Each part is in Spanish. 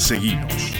Seguimos.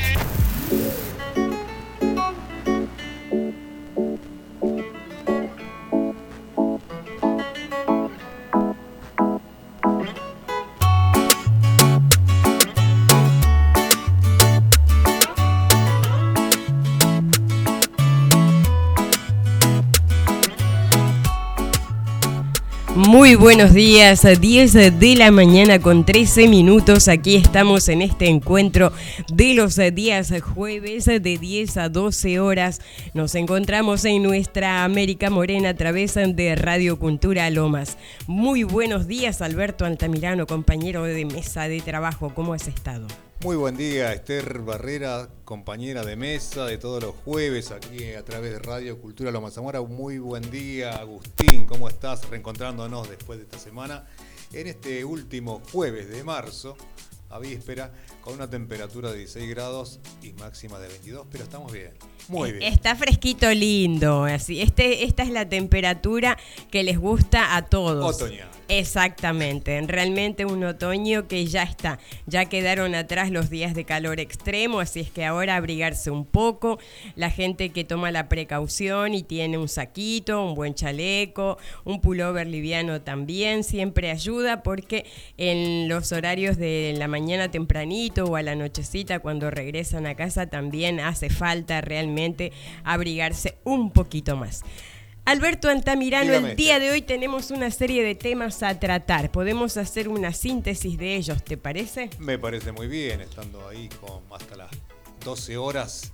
Buenos días, 10 de la mañana con 13 minutos. Aquí estamos en este encuentro de los días jueves de 10 a 12 horas. Nos encontramos en nuestra América Morena a través de Radio Cultura Lomas. Muy buenos días, Alberto Altamirano, compañero de mesa de trabajo. ¿Cómo has estado? Muy buen día, Esther Barrera, compañera de mesa de todos los jueves aquí a través de Radio Cultura Loma Zamora. Muy buen día, Agustín, ¿cómo estás? Reencontrándonos después de esta semana en este último jueves de marzo, a víspera, con una temperatura de 16 grados y máxima de 22, pero estamos bien. Muy bien. Está fresquito lindo, así. Este, esta es la temperatura que les gusta a todos. Otoñal. Exactamente, realmente un otoño que ya está, ya quedaron atrás los días de calor extremo, así es que ahora abrigarse un poco, la gente que toma la precaución y tiene un saquito, un buen chaleco, un pullover liviano también, siempre ayuda porque en los horarios de la mañana tempranito o a la nochecita cuando regresan a casa también hace falta realmente abrigarse un poquito más. Alberto Altamirano, Dígame, el día de hoy tenemos una serie de temas a tratar. Podemos hacer una síntesis de ellos, ¿te parece? Me parece muy bien, estando ahí con hasta las 12 horas,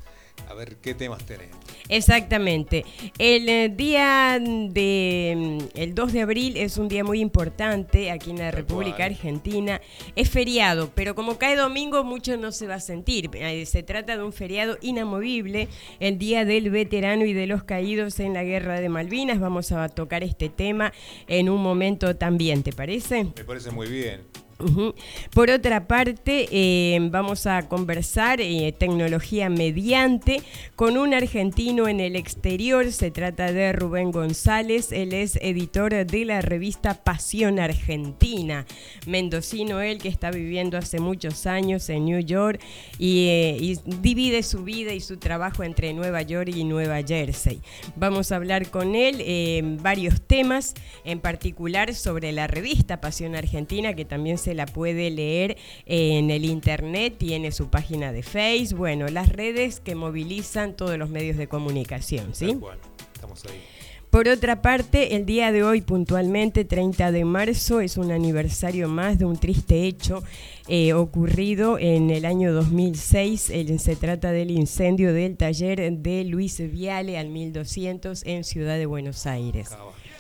a ver qué temas tenemos. Exactamente. El eh, día de mm, el 2 de abril es un día muy importante aquí en la Tal República cual. Argentina. Es feriado, pero como cae domingo mucho no se va a sentir. Eh, Se trata de un feriado inamovible, el Día del Veterano y de los Caídos en la Guerra de Malvinas. Vamos a tocar este tema en un momento también, ¿te parece? Me parece muy bien. Por otra parte, eh, vamos a conversar eh, tecnología mediante con un argentino en el exterior. Se trata de Rubén González. Él es editor de la revista Pasión Argentina. Mendocino, él que está viviendo hace muchos años en New York y, eh, divide su vida y su trabajo entre Nueva York y Nueva Jersey. Vamos a hablar con él eh, varios temas, en particular sobre la revista Pasión Argentina, que también se la puede leer en el internet, tiene su página de Facebook, bueno, las redes que movilizan todos los medios de comunicación, ¿sí? Estamos ahí. Por otra parte, el día de hoy, puntualmente 30 de marzo, es un aniversario más de un triste hecho eh, ocurrido en el año 2006. El- se trata del incendio del taller de Luis Viale al 1200 en Ciudad de Buenos Aires.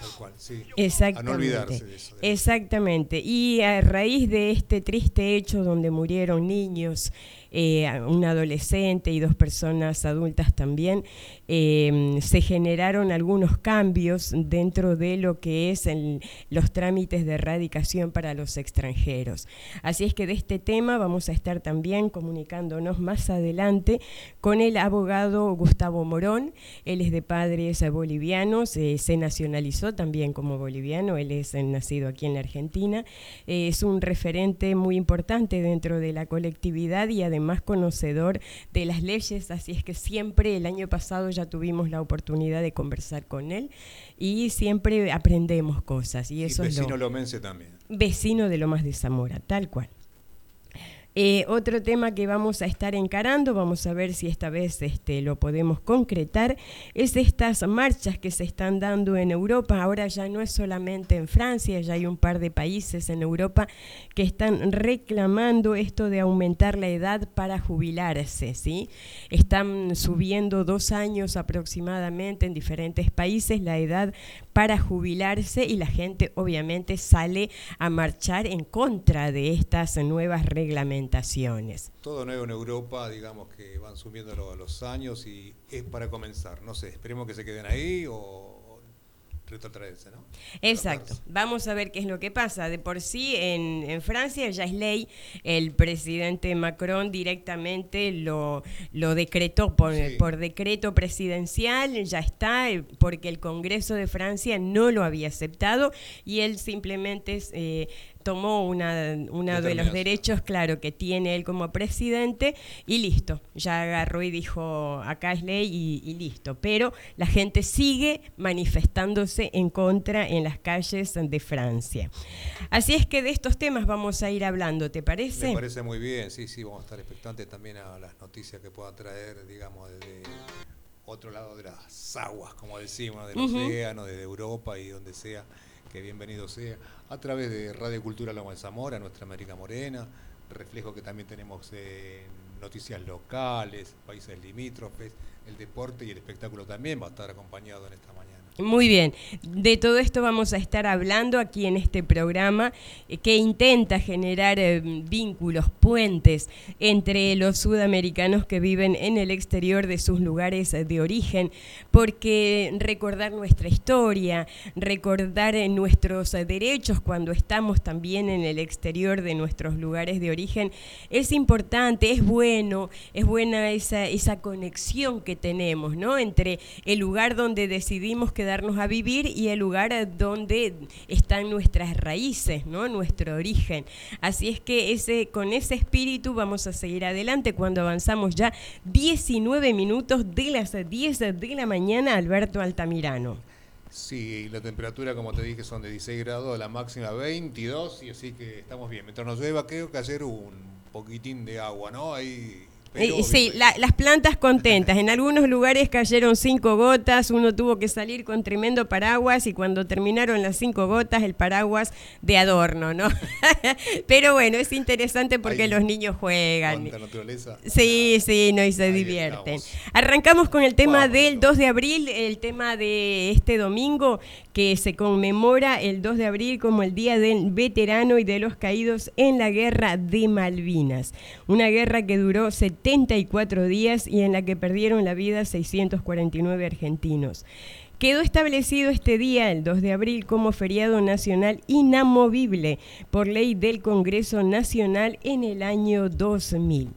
Tal cual, sí. Exactamente. A no olvidarse de eso. de- Exactamente. Y a raíz de este triste hecho donde murieron niños, eh, un adolescente y dos personas adultas también, eh, se generaron algunos cambios dentro de lo que es los trámites de erradicación para los extranjeros. Así es que de este tema vamos a estar también comunicándonos más adelante con el abogado Gustavo Morón. Él es de padres bolivianos, eh, se nacionalizó también como boliviano, él es nacido aquí en la Argentina. Eh, es un referente muy importante dentro de la colectividad y además conocedor de las leyes, así es que siempre el año pasado ya tuvimos la oportunidad de conversar con él y siempre aprendemos cosas y Y eso es lo vecino lomense también. vecino de Lomas de Zamora, tal cual. Eh, otro tema que vamos a estar encarando, vamos a ver si esta vez este, lo podemos concretar, es estas marchas que se están dando en Europa. Ahora ya no es solamente en Francia, ya hay un par de países en Europa que están reclamando esto de aumentar la edad para jubilarse. ¿sí? Están subiendo dos años aproximadamente en diferentes países la edad para jubilarse y la gente obviamente sale a marchar en contra de estas nuevas reglamentaciones. Todo nuevo en Europa, digamos que van subiendo lo- los años y es para comenzar. No sé, esperemos que se queden ahí o retrotraerse, ¿no? Exacto. Vamos a ver qué es lo que pasa. De por sí, en, en Francia ya es ley. El presidente Macron directamente lo, lo decretó por, Sí. por decreto presidencial, ya está, eh, porque el Congreso de Francia no lo había aceptado y él simplemente eh, tomó una, uno de los derechos, claro, que tiene él como presidente y listo, ya agarró y dijo, acá es ley y, listo. Pero la gente sigue manifestándose en contra en las calles de Francia. Así es que de estos temas vamos a ir hablando, ¿te parece? Me parece muy bien, sí, sí, vamos a estar expectantes también a las noticias que pueda traer, digamos, desde otro lado de las aguas, como decimos, del océano, desde Europa y donde sea que bienvenido sea, a través de Radio Cultura Loma de Zamora, Nuestra América Morena, reflejo que también tenemos en noticias locales, países limítrofes, el deporte y el espectáculo también va a estar acompañado en esta mañana. Muy bien, de todo esto vamos a estar hablando aquí en este programa eh, que intenta generar eh, vínculos, puentes entre los sudamericanos que viven en el exterior de sus lugares de origen, porque recordar nuestra historia, recordar eh, nuestros derechos cuando estamos también en el exterior de nuestros lugares de origen es importante, es bueno, es buena esa, esa conexión que tenemos, ¿no? Entre el lugar donde decidimos que darnos a vivir y el lugar donde están nuestras raíces, ¿no? nuestro origen. Así es que ese, con ese espíritu vamos a seguir adelante cuando avanzamos ya 19 minutos de las 10 de la mañana, Alberto Altamirano. Sí, la temperatura, como te dije, son de 16 grados, la máxima 22, y así que estamos bien. Mientras nos llueva, creo que hacer un poquitín de agua, ¿no? Ahí eh, sí, las plantas contentas. En algunos lugares cayeron cinco gotas, uno tuvo que salir con tremendo paraguas y cuando terminaron las cinco gotas, el paraguas de adorno, ¿no? Pero bueno, es interesante porque los niños juegan. naturaleza. Sí, sí, no, y se divierten. Arrancamos con el tema del 2 de abril, el tema de este domingo que se conmemora el 2 de abril como el Día del Veterano y de los Caídos en la Guerra de Malvinas. Una guerra que duró 70 74 días y en la que perdieron la vida 649 argentinos. Quedó establecido este día, el 2 de abril, como feriado nacional inamovible por ley del Congreso Nacional en el año 2000.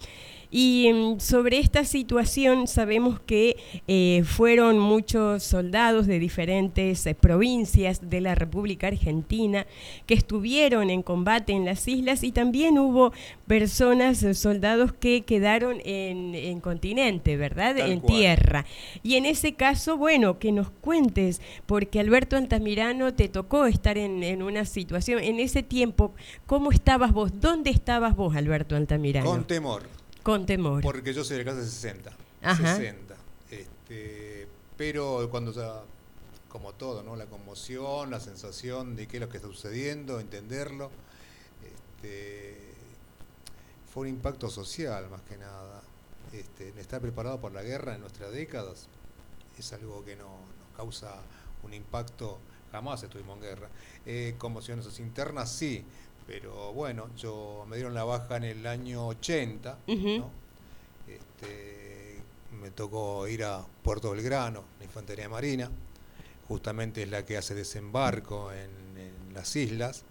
Y mm, sobre esta situación sabemos que eh, fueron muchos soldados de diferentes eh, provincias de la República Argentina que estuvieron en combate en las islas y también hubo personas, eh, soldados que quedaron en, continente, ¿verdad? en tierra. Y en ese caso, bueno, que nos cuentes, porque Alberto Altamirano te tocó estar en, en una situación, en ese tiempo, ¿cómo estabas vos? ¿Dónde estabas vos, Alberto Altamirano? Con temor. Con temor. Porque yo soy de casa de 60. Ajá. 60. Este, pero cuando ya, como todo, ¿no? La conmoción, la sensación de qué es lo que está sucediendo, entenderlo. Este, fue un impacto social más que nada. Este, estar preparado por la guerra en nuestras décadas es algo que no, nos causa un impacto, jamás estuvimos en guerra. Eh, conmociones internas sí, pero bueno, yo me dieron la baja en el año 80, ¿no? este, me tocó ir a Puerto Belgrano, la Infantería Marina, justamente es la que hace desembarco en, las islas,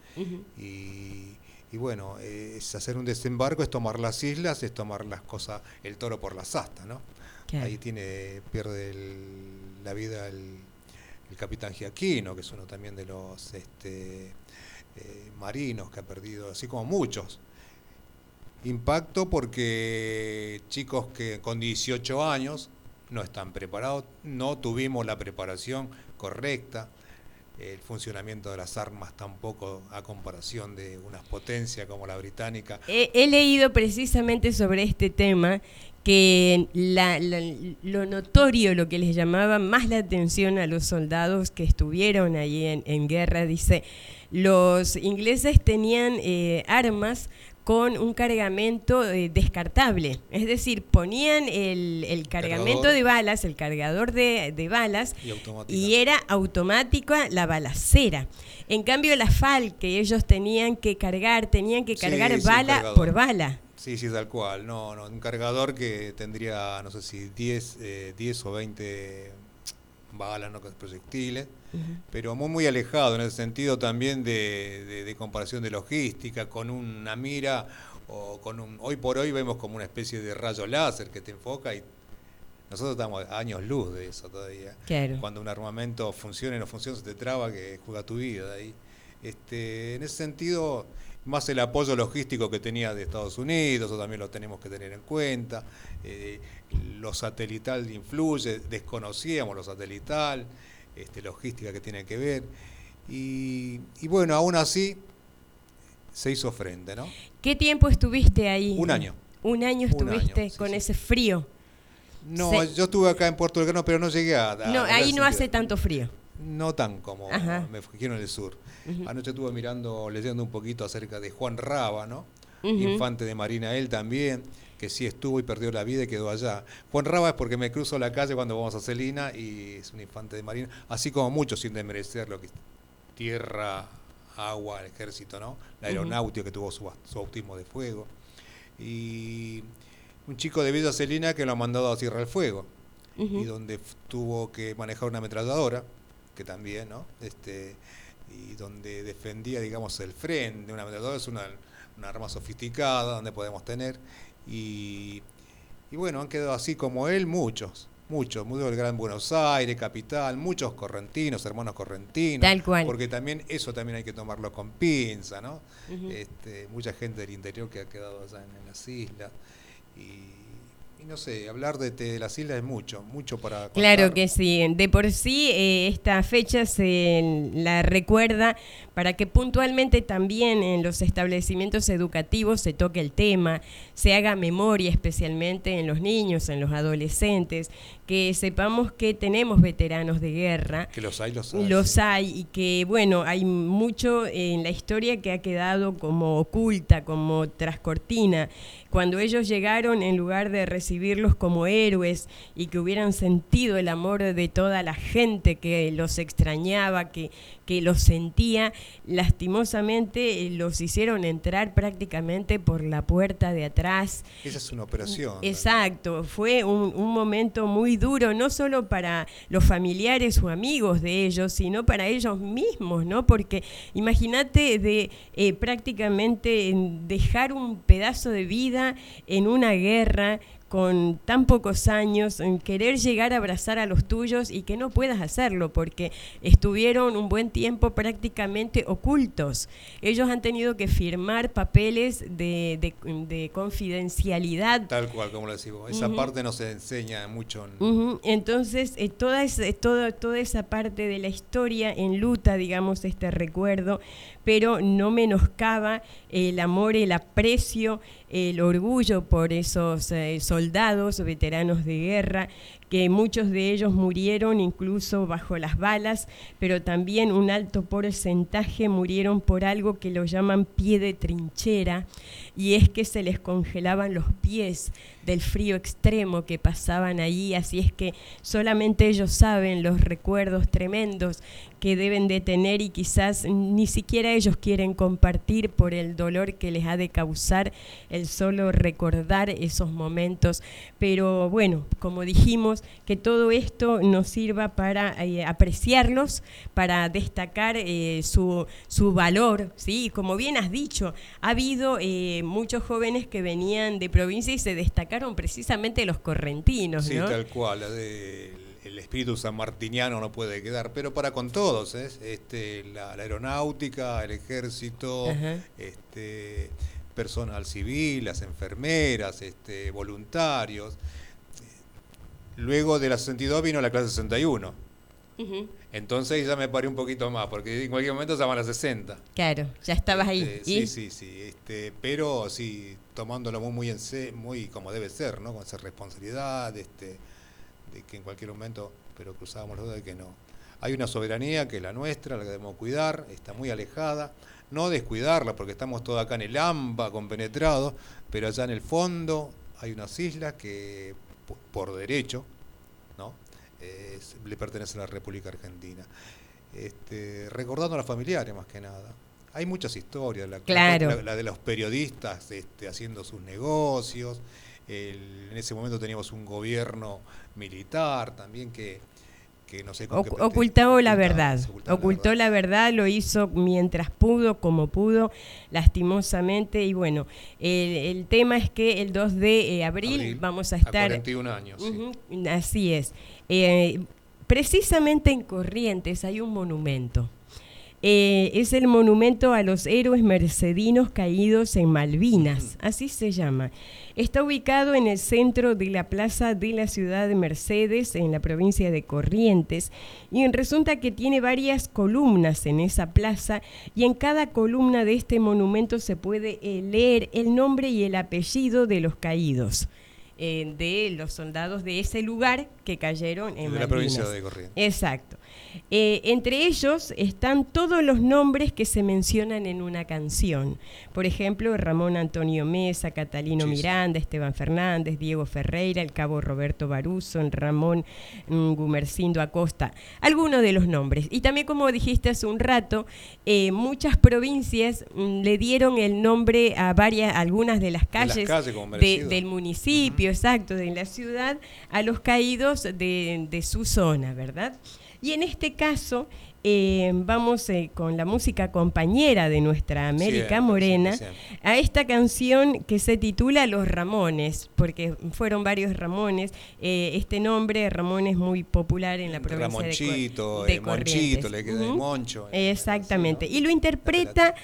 y, bueno, es hacer un desembarco, es tomar las islas, es tomar las cosas, el toro por las astas, ¿no? Ahí tiene, pierde la vida el, el capitán Giaquino, que es uno también de los... Este, eh, marinos que ha perdido, así como muchos. Impacto porque chicos que con 18 años no están preparados, no tuvimos la preparación correcta, el funcionamiento de las armas tampoco a comparación de unas potencias como la británica. He, leído precisamente sobre este tema que lo notorio, lo que les llamaba más la atención a los soldados que estuvieron allí en guerra, dice, los ingleses tenían eh, armas con un cargamento eh, descartable, es decir, ponían el, cargamento de balas, el cargador de, balas, y, era automática la balacera. En cambio, la FAL que ellos tenían que cargar, tenían que cargar bala por bala. Sí, sí, tal cual. No, no, un cargador que tendría, no sé si 10, 10 eh, o 20 balas, no proyectiles, pero muy, muy alejado en el sentido también de, comparación de logística, con una mira o con un... Hoy por hoy vemos como una especie de rayo láser que te enfoca y nosotros estamos años luz de eso todavía. Cuando un armamento funciona y no funciona, se te traba que juega tu vida ahí. Este, en ese sentido, más el apoyo logístico que tenía de Estados Unidos, eso también lo tenemos que tener en cuenta. Eh, lo satelital influye, desconocíamos lo satelital, este, logística que tiene que ver. Y, bueno, aún así se hizo frente, ¿no? ¿Qué tiempo estuviste ahí? Un año. Un año estuviste con ese frío. No, yo estuve acá en Puerto Delgado, pero no llegué a... no, ahí no hace tanto frío. No tan como me fui en el sur. Anoche estuve mirando, leyendo un poquito acerca de Juan Raba, ¿no? Infante de Marina, él también, que sí estuvo y perdió la vida y quedó allá. Juan Raba es porque me cruzo la calle cuando vamos a Celina y es un infante de Marina, así como muchos sin desmerecer lo que tierra, agua, el ejército, ¿no? La aeronáutica que tuvo su, su bautismo de fuego. Y un chico de Villa Celina que lo ha mandado a Tierra del Fuego y donde tuvo que manejar una ametralladora, que también, ¿no? Este, y donde defendía, digamos, el frente. Una ametralladora es una, arma sofisticada donde podemos tener. Y, y bueno, han quedado así como él muchos muchos, muchos del Gran Buenos Aires, capital, muchos correntinos, hermanos correntinos. Tal cual. Porque también eso también hay que tomarlo con pinza, ¿no? este, mucha gente del interior que ha quedado allá en, en las islas. Y, y no sé, hablar de, de, las islas es mucho, mucho para... Contar. Claro que sí, de por sí eh, esta fecha se la recuerda para que puntualmente también en los establecimientos educativos se toque el tema, se haga memoria especialmente en los niños, en los adolescentes, que sepamos que tenemos veteranos de guerra. Que los hay, los hay. Los hay y que, bueno, hay mucho en la historia que ha quedado como oculta, como trascortina. Cuando ellos llegaron, en lugar de recibirlos como héroes y que hubieran sentido el amor de toda la gente que los extrañaba, que, que los sentía, lastimosamente eh, los hicieron entrar prácticamente por la puerta de atrás. Esa es una operación. Exacto, fue un, un momento muy duro, no solo para los familiares o amigos de ellos, sino para ellos mismos, ¿no? Porque imagínate de eh, prácticamente dejar un pedazo de vida en una guerra con tan pocos años, en querer llegar a abrazar a los tuyos y que no puedas hacerlo porque estuvieron un buen tiempo prácticamente ocultos. Ellos han tenido que firmar papeles de, de, confidencialidad. Tal cual, como lo decimos. Esa parte no se enseña mucho. Entonces, eh, toda, toda, toda esa parte de la historia en luta, digamos, este recuerdo, pero no menoscaba el amor, el aprecio, el orgullo por esos eh, soldados, veteranos de guerra, que muchos de ellos murieron incluso bajo las balas, pero también un alto porcentaje murieron por algo que lo llaman pie de trinchera, y es que se les congelaban los pies del frío extremo que pasaban allí, así es que solamente ellos saben los recuerdos tremendos que deben de tener y quizás ni siquiera ellos quieren compartir por el dolor que les ha de causar el solo recordar esos momentos. Pero bueno, como dijimos, que todo esto nos sirva para eh, apreciarlos, para destacar eh, su, su, valor, ¿sí? Como bien has dicho, ha habido eh, muchos jóvenes que venían de provincia y se destacaron precisamente los correntinos, Sí, tal cual, el espíritu sanmartiniano no puede quedar, pero para con todos, este, la, aeronáutica, el ejército, este, personal civil, las enfermeras, este, voluntarios. Luego de la 62 vino la clase 61. Entonces ya me paré un poquito más, porque en cualquier momento estaban las 60. Claro, ya estabas ahí. Este, sí, sí, sí. Este, pero sí, tomándolo muy, muy, en, muy como debe ser, ¿no? Con esa responsabilidad, este, de que en cualquier momento, pero cruzábamos los dedos de que no. Hay una soberanía que es la nuestra, la que debemos cuidar, está muy alejada. No descuidarla, porque estamos todos acá en el AMBA, compenetrados, pero allá en el fondo hay unas islas que por derecho, ¿no? le pertenece a la República Argentina. Este, recordando a los familiares más que nada. Hay muchas historias, la, la, de los periodistas este, haciendo sus negocios, en ese momento teníamos un gobierno militar también que ocultó la verdad, ocultó la verdad, lo hizo mientras pudo, como pudo, lastimosamente. Y bueno, el, tema es que el 2 de eh, abril, vamos a estar... A 41 años. Así es. Eh, precisamente en Corrientes hay un monumento. Eh, es el monumento a los héroes mercedinos caídos en Malvinas, así se llama. Está ubicado en el centro de la plaza de la ciudad de Mercedes, en la provincia de Corrientes, y resulta que tiene varias columnas en esa plaza, y en cada columna de este monumento se puede eh, leer el nombre y el apellido de los caídos. Eh, de los soldados de ese lugar que cayeron en de la provincia de Corrientes. Exacto. Eh, entre ellos están todos los nombres que se mencionan en una canción. Por ejemplo, Ramón Antonio Mesa, Catalino Miranda, Esteban Fernández, Diego Ferreira, el cabo Roberto Baruso, Ramón mm, Gumercindo Acosta. Algunos de los nombres. Y también, como dijiste hace un rato, eh, muchas provincias mm, le dieron el nombre a varias, algunas de las calles, del municipio, exacto, de la ciudad, a los caídos de, de su zona, ¿verdad? Y en este caso eh, vamos eh, con la música compañera de nuestra América Morena a esta canción que se titula Los Ramones, porque fueron varios Ramones. Eh, este nombre, Ramón, es muy popular en la provincia de, de Monchito, le queda de Moncho. Exactamente. Y lo interpreta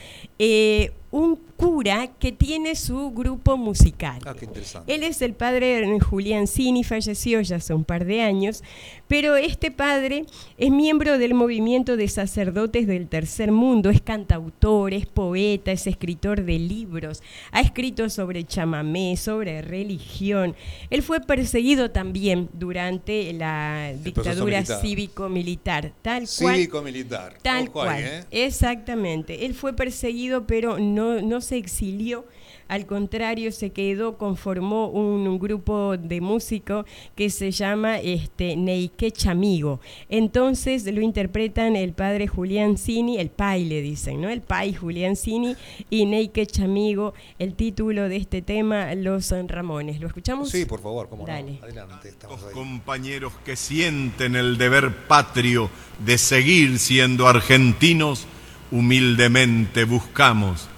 un cura que tiene su grupo musical. Ah, qué interesante. Él es el padre Julián Cini, falleció ya hace un par de años, pero este padre es miembro del movimiento de sacerdotes del tercer mundo, es cantautor, es poeta, es escritor de libros, ha escrito sobre chamamé, sobre religión. Él fue perseguido también durante la dictadura cívico-militar, tal cual. Cívico-militar. Tal cual. ¿eh? Exactamente. Él fue perseguido, pero no no, se exilió, al contrario, se quedó, conformó un, grupo de músicos que se llama este, Neike Chamigo. Entonces lo interpretan el padre Julián Cini, el pai le dicen, ¿no? El pai Julián Cini y Neike Chamigo, el título de este tema, Los Ramones. ¿Lo escuchamos? Sí, por favor, como Dale. Adelante, estamos Los compañeros que sienten el deber patrio de seguir siendo argentinos, humildemente buscamos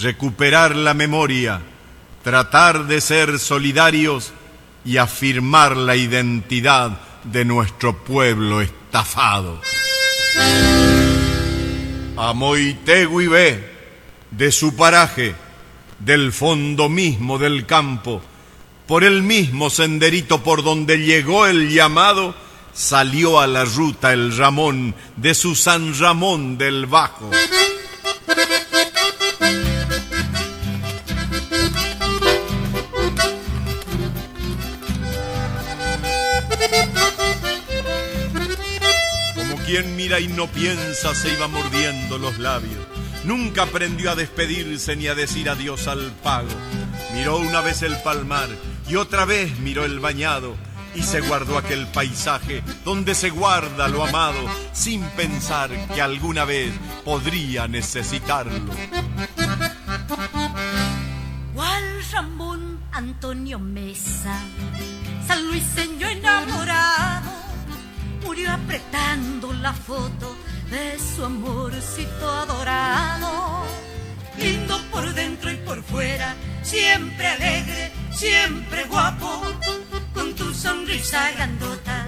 recuperar la memoria, tratar de ser solidarios y afirmar la identidad de nuestro pueblo estafado. A ve, de su paraje, del fondo mismo del campo, por el mismo senderito por donde llegó el llamado, salió a la ruta el Ramón de su San Ramón del Bajo. Quien mira y no piensa se iba mordiendo los labios. Nunca aprendió a despedirse ni a decir adiós al pago. Miró una vez el palmar y otra vez miró el bañado y se guardó aquel paisaje donde se guarda lo amado sin pensar que alguna vez podría necesitarlo. Juan Ramón Antonio Mesa, San Luis Señor enamorado murió apretando la foto de su amorcito adorado. Lindo por dentro y por fuera, siempre alegre, siempre guapo, con tu sonrisa grandota,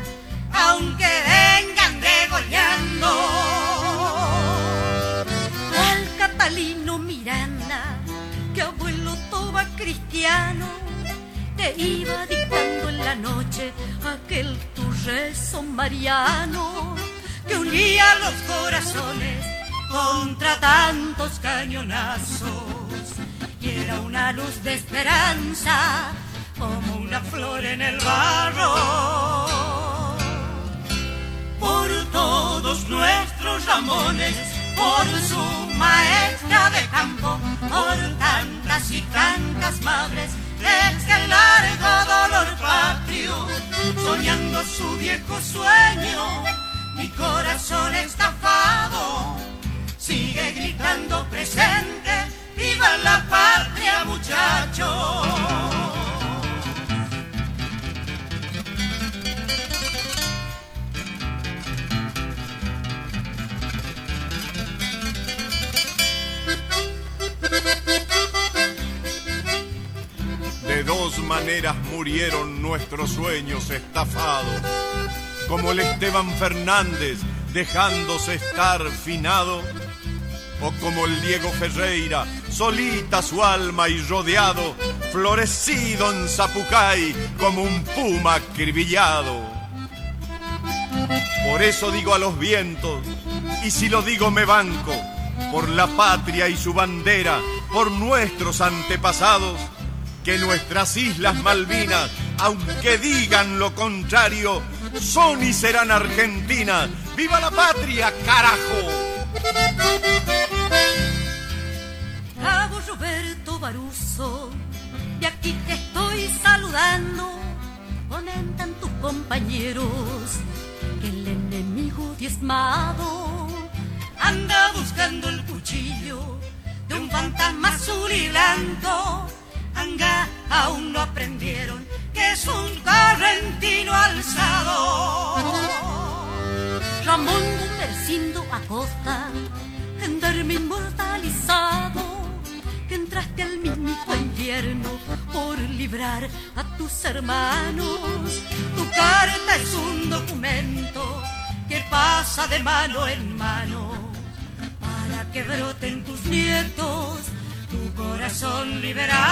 aunque vengan degollando. Al Catalino Miranda, que abuelo toba cristiano, te iba dictando en la noche aquel tu rezo mariano que unía los corazones contra tantos cañonazos. Y era una luz de esperanza como una flor en el barro. Por todos nuestros ramones por su maestra de campo por tantas y tantas madres es que el largo dolor patrio, soñando su viejo sueño, mi corazón estafado sigue gritando presente, viva la patria muchacho. De dos maneras murieron nuestros sueños estafados, como el Esteban Fernández dejándose estar finado, o como el Diego Ferreira, solita su alma y rodeado, florecido en Zapucay como un puma acribillado. Por eso digo a los vientos, y si lo digo me banco, por la patria y su bandera, por nuestros antepasados, que nuestras islas Malvinas, aunque digan lo contrario, son y serán Argentina. ¡Viva la patria, carajo! Hago Roberto Baruso, y aquí te estoy saludando. Comentan tus compañeros que el enemigo diezmado anda buscando el cuchillo de un fantasma azul y blanco. Aún no aprendieron que es un correntino alzado. Ramón Gumercindo Acosta, gendarme inmortalizado, que entraste al mismo infierno por librar a tus hermanos. Tu carta es un documento que pasa de mano en mano para que broten tus nietos, tu corazón liberado.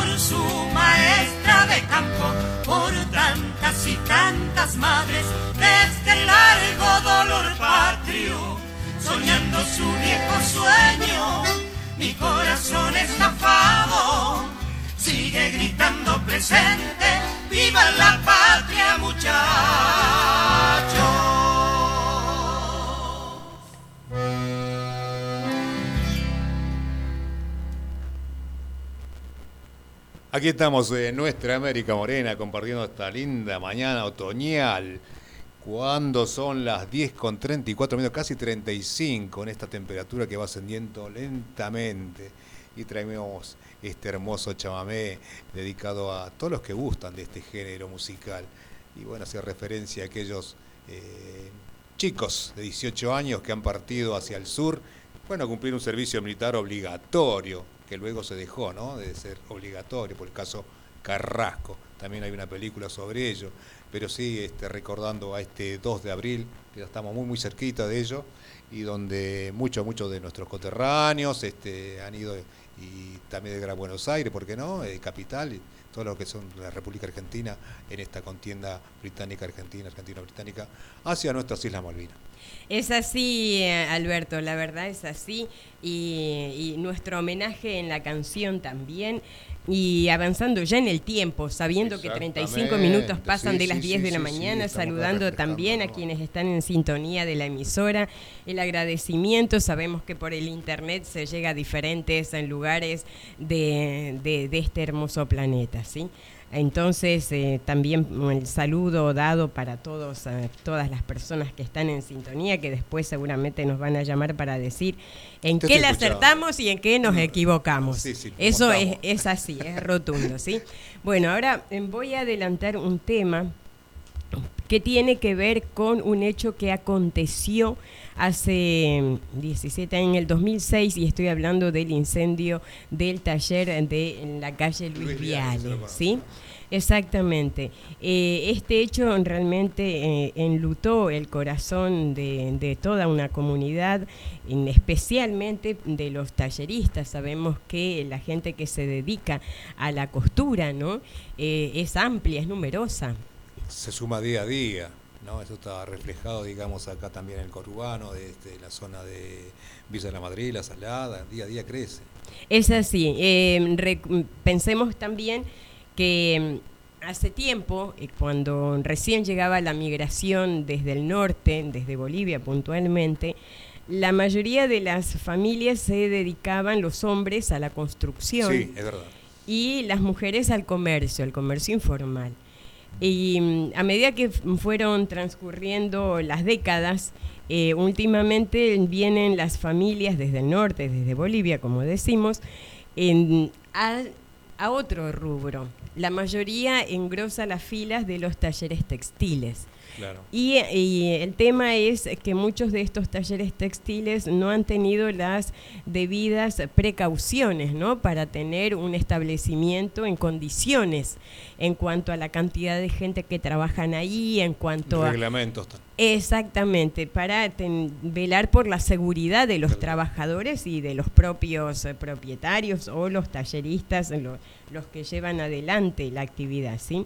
Por su maestra de campo, por tantas y tantas madres de este largo dolor patrio, soñando su viejo sueño, mi corazón estafado sigue gritando presente, viva la patria muchachos. Aquí estamos en nuestra América Morena compartiendo esta linda mañana otoñal. Cuando son las 10 con 34 minutos, casi 35 en esta temperatura que va ascendiendo lentamente. Y traemos este hermoso chamamé dedicado a todos los que gustan de este género musical. Y bueno, hace referencia a aquellos eh, chicos de 18 años que han partido hacia el sur, bueno, a cumplir un servicio militar obligatorio que luego se dejó ¿no? de ser obligatorio, por el caso Carrasco. También hay una película sobre ello, pero sí este, recordando a este 2 de abril, que ya estamos muy, muy cerquita de ello, y donde muchos, muchos de nuestros coterráneos este, han ido, y también de Gran Buenos Aires, ¿por qué no? Eh, capital, y todo lo que son la República Argentina en esta contienda británica-argentina, argentina-británica, hacia nuestras Islas Malvinas. Es así, eh, Alberto, la verdad es así. Y, y, nuestro homenaje en la canción también. Y avanzando ya en el tiempo, sabiendo que 35 minutos pasan sí, de las sí, 10 sí, de la sí, mañana, saludando también a quienes están en sintonía de la emisora. El agradecimiento, sabemos que por el internet se llega a diferentes lugares de, de, de este hermoso planeta, ¿sí? Entonces, eh, también el saludo dado para todos, eh, todas las personas que están en sintonía, que después seguramente nos van a llamar para decir en Te qué escuchando. acertamos y en qué nos equivocamos. Sí, sí, ¿cómo Eso es, es así, es rotundo, ¿sí? Bueno, ahora eh, voy a adelantar un tema que tiene que ver con un hecho que aconteció hace 17 años, en el 2006, y estoy hablando del incendio del taller de en la calle Luis, Luis. ¿sí? Exactamente. Eh, este hecho realmente eh, enlutó el corazón de, de toda una comunidad, en- especialmente de los talleristas. Sabemos que la gente que se dedica a la costura, ¿no? Eh, es amplia, es numerosa. Se suma día a día, ¿no? Eso está reflejado, digamos, acá también en el conurbano, de, este, la zona de Villa de la Madrid, La Salada, día a día crece. Es así. eh, rec- pensemos también que mm, hace tiempo, eh, cuando recién llegaba la migración desde el norte, desde Bolivia puntualmente, la mayoría de las familias se dedicaban, los hombres, a la construcción Sí, es verdad. y las mujeres al comercio, al comercio informal. Y mm, a medida que fueron transcurriendo las décadas, eh, últimamente vienen las familias desde el norte, desde Bolivia, como decimos, en- a otro rubro. La mayoría engrosa las filas de los talleres textiles. Y, el tema es que muchos de estos talleres textiles no han tenido las debidas precauciones ¿no? para tener un establecimiento en condiciones en cuanto a la cantidad de gente que trabajan ahí, en cuanto a... Reglamentos. Exactamente, para velar por la seguridad de los trabajadores y de los propios eh, propietarios o los talleristas, los que llevan adelante la actividad, ¿sí?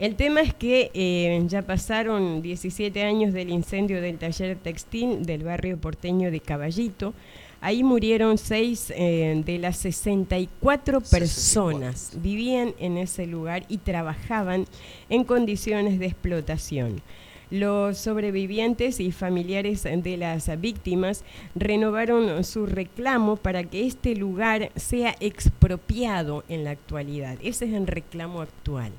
El tema es que eh, ya pasaron 17 años del incendio del taller textil del barrio porteño de Caballito. Ahí murieron seis eh, de las 64 personas. Vivían en ese lugar y trabajaban en condiciones de explotación. Los sobrevivientes y familiares de las víctimas renovaron su reclamo para que este lugar sea expropiado en la actualidad. Ese es el reclamo actual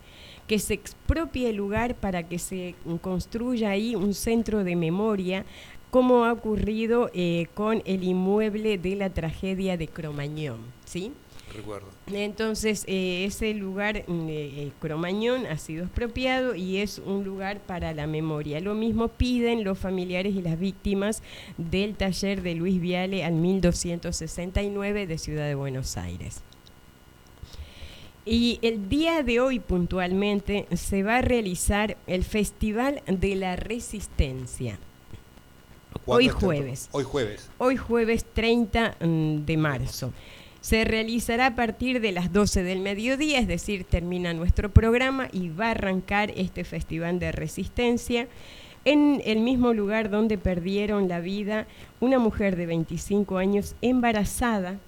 que se expropie el lugar para que se construya ahí un centro de memoria, como ha ocurrido eh, con el inmueble de la tragedia de Cromañón. ¿sí? Recuerdo. Entonces, eh, ese lugar, mm, eh, Cromañón, ha sido expropiado y es un lugar para la memoria. Lo mismo piden los familiares y las víctimas del taller de Luis Viale al 1269 de Ciudad de Buenos Aires. Y el día de hoy puntualmente se va a realizar el Festival de la Resistencia. Hoy jueves. Hoy jueves. Hoy jueves 30 mm, de marzo. Se realizará a partir de las 12 del mediodía, es decir, termina nuestro programa y va a arrancar este Festival de Resistencia en el mismo lugar donde perdieron la vida una mujer de 25 años embarazada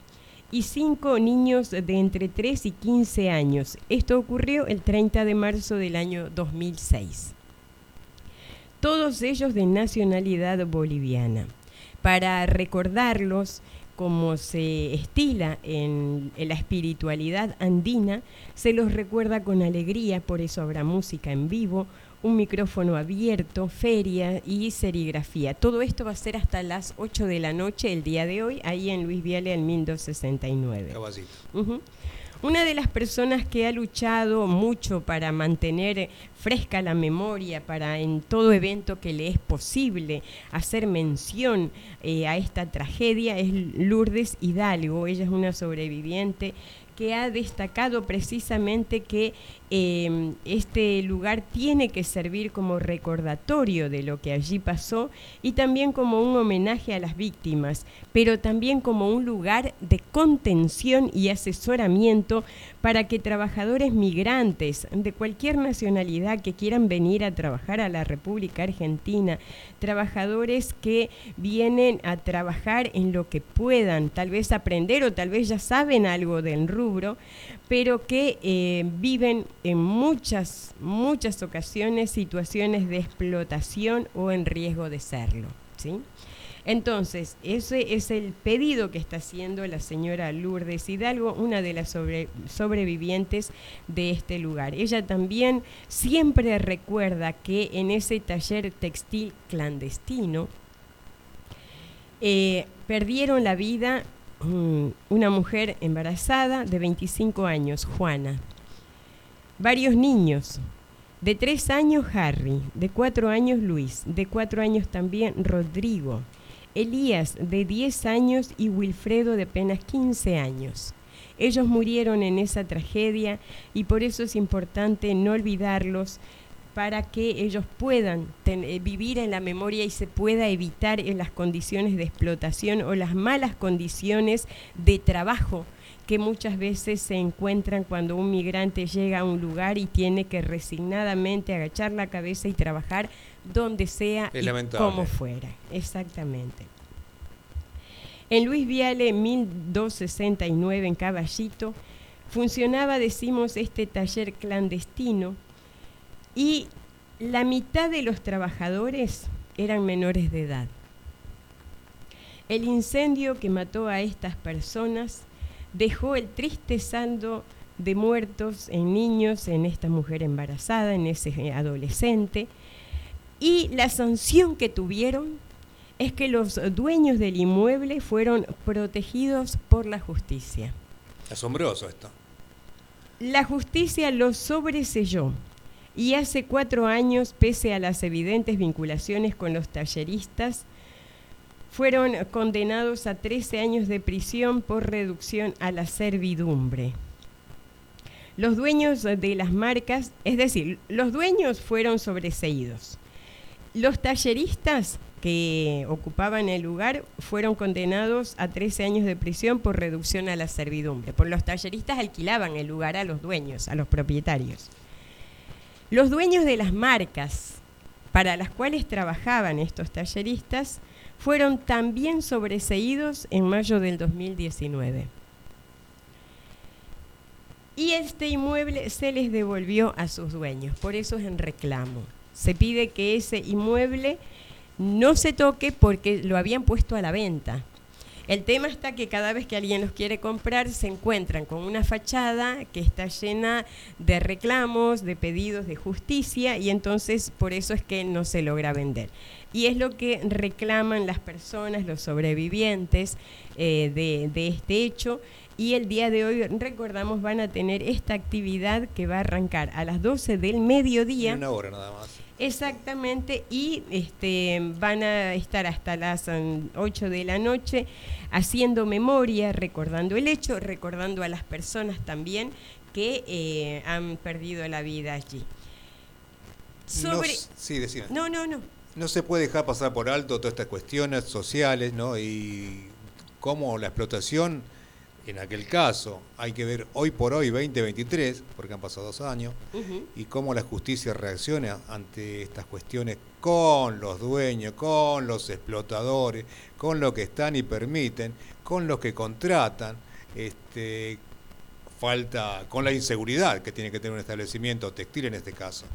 y cinco niños de entre 3 y 15 años. Esto ocurrió el 30 de marzo del año 2006. Todos ellos de nacionalidad boliviana. Para recordarlos, como se estila en, la espiritualidad andina, se los recuerda con alegría, por eso habrá música en vivo, un micrófono abierto, feria y serigrafía. Todo esto va a ser hasta las 8 de la noche el día de hoy, ahí en Luis Viale, en 1269. Una de las personas que ha luchado mucho para mantener fresca la memoria, para en todo evento que le es posible hacer mención eh, a esta tragedia, es Lourdes Hidalgo. Ella es una sobreviviente que ha destacado precisamente que em, este lugar tiene que servir como recordatorio de lo que allí pasó y también como un homenaje a las víctimas, pero también como un lugar de contención y asesoramiento para que trabajadores migrantes de cualquier nacionalidad que quieran venir a trabajar a la República Argentina, trabajadores que vienen a trabajar en lo que puedan, tal vez aprender o tal vez ya saben algo del rubro, pero que eh, viven en muchas, muchas ocasiones situaciones de explotación o en riesgo de serlo. ¿sí? Entonces, ese es el pedido que está haciendo la señora Lourdes Hidalgo, una de las sobrevivientes de este lugar. Ella también siempre recuerda que en ese taller textil clandestino eh, perdieron la vida una mujer embarazada de 25 años, Juana, varios niños, de tres años Harry, de cuatro años Luis, de cuatro años también Rodrigo, Elías de 10 años y Wilfredo de apenas 15 años. Ellos murieron en esa tragedia y por eso es importante no olvidarlos para que ellos puedan eh, vivir en la memoria y se pueda evitar en las condiciones de explotación o las malas condiciones de trabajo que muchas veces se encuentran cuando un migrante llega a un lugar y tiene que resignadamente agachar la cabeza y trabajar donde sea y como fuera. Exactamente. En Luis Viale, 1269, en Caballito, funcionaba, decimos, este taller clandestino y la mitad de los trabajadores eran menores de edad. El incendio que mató a estas personas dejó el triste saldo de muertos en niños, en esta mujer embarazada, en ese adolescente, y la sanción que tuvieron es que los dueños del inmueble fueron protegidos por la justicia. Asombroso esto. La justicia los sobreselló. Y hace cuatro años, pese a las evidentes vinculaciones con los talleristas, fueron condenados a 13 años de prisión por reducción a la servidumbre. Los dueños de las marcas, es decir, los dueños fueron sobreseídos. Los talleristas que ocupaban el lugar fueron condenados a 13 años de prisión por reducción a la servidumbre. Por los talleristas alquilaban el lugar a los dueños, a los propietarios. Los dueños de las marcas para las cuales trabajaban estos talleristas fueron también sobreseídos en mayo del 2019. Y este inmueble se les devolvió a sus dueños, por eso es en reclamo. Se pide que ese inmueble no se toque porque lo habían puesto a la venta. El tema está que cada vez que alguien los quiere comprar se encuentran con una fachada que está llena de reclamos, de pedidos de justicia y entonces por eso es que no se logra vender. Y es lo que reclaman las personas, los sobrevivientes eh, de, este hecho y el día de hoy, recordamos, van a tener esta actividad que va a arrancar a las 12 del mediodía. Una hora nada más. Exactamente, y este, van a estar hasta las 8 de la noche haciendo memoria, recordando el hecho, recordando a las personas también que eh, han perdido la vida allí. Sobre... No, sí, decime. No, no, no. No se puede dejar pasar por alto todas estas cuestiones sociales, ¿no? Y cómo la explotación en aquel caso, hay que ver hoy por hoy, 2023, porque han pasado dos años, y cómo la justicia reacciona ante estas cuestiones con los dueños, con los explotadores, con lo que están y permiten, con los que contratan, este, falta, con la inseguridad que tiene que tener un establecimiento textil en este caso.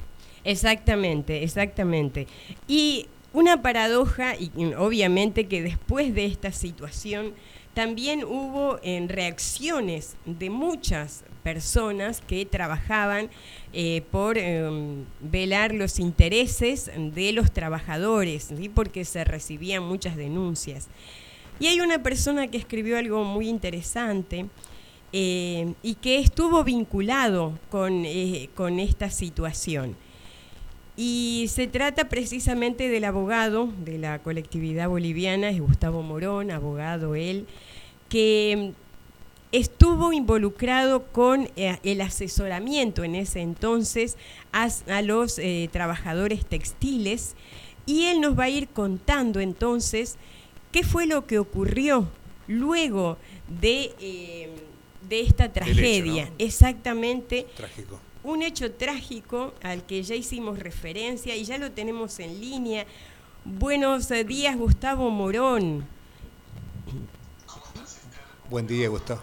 Exactamente, exactamente. Y una paradoja, y obviamente que después de esta situación, también hubo en reacciones de muchas personas que trabajaban eh, por em, velar los intereses de los trabajadores, porque se recibían muchas denuncias. Y hay una persona que escribió algo muy interesante eh, y que estuvo vinculado con, eh, con esta situación. Y se trata precisamente del abogado de la colectividad boliviana, es Gustavo Morón, abogado él, que estuvo involucrado con eh, el asesoramiento en ese entonces a, los eh, trabajadores textiles y él nos va a ir contando entonces qué fue lo que ocurrió luego de, eh, de esta tragedia. Exactamente. Trágico. Un hecho trágico al que ya hicimos referencia y ya lo tenemos en línea. Buenos días, Gustavo Morón. Buen día, Gustavo.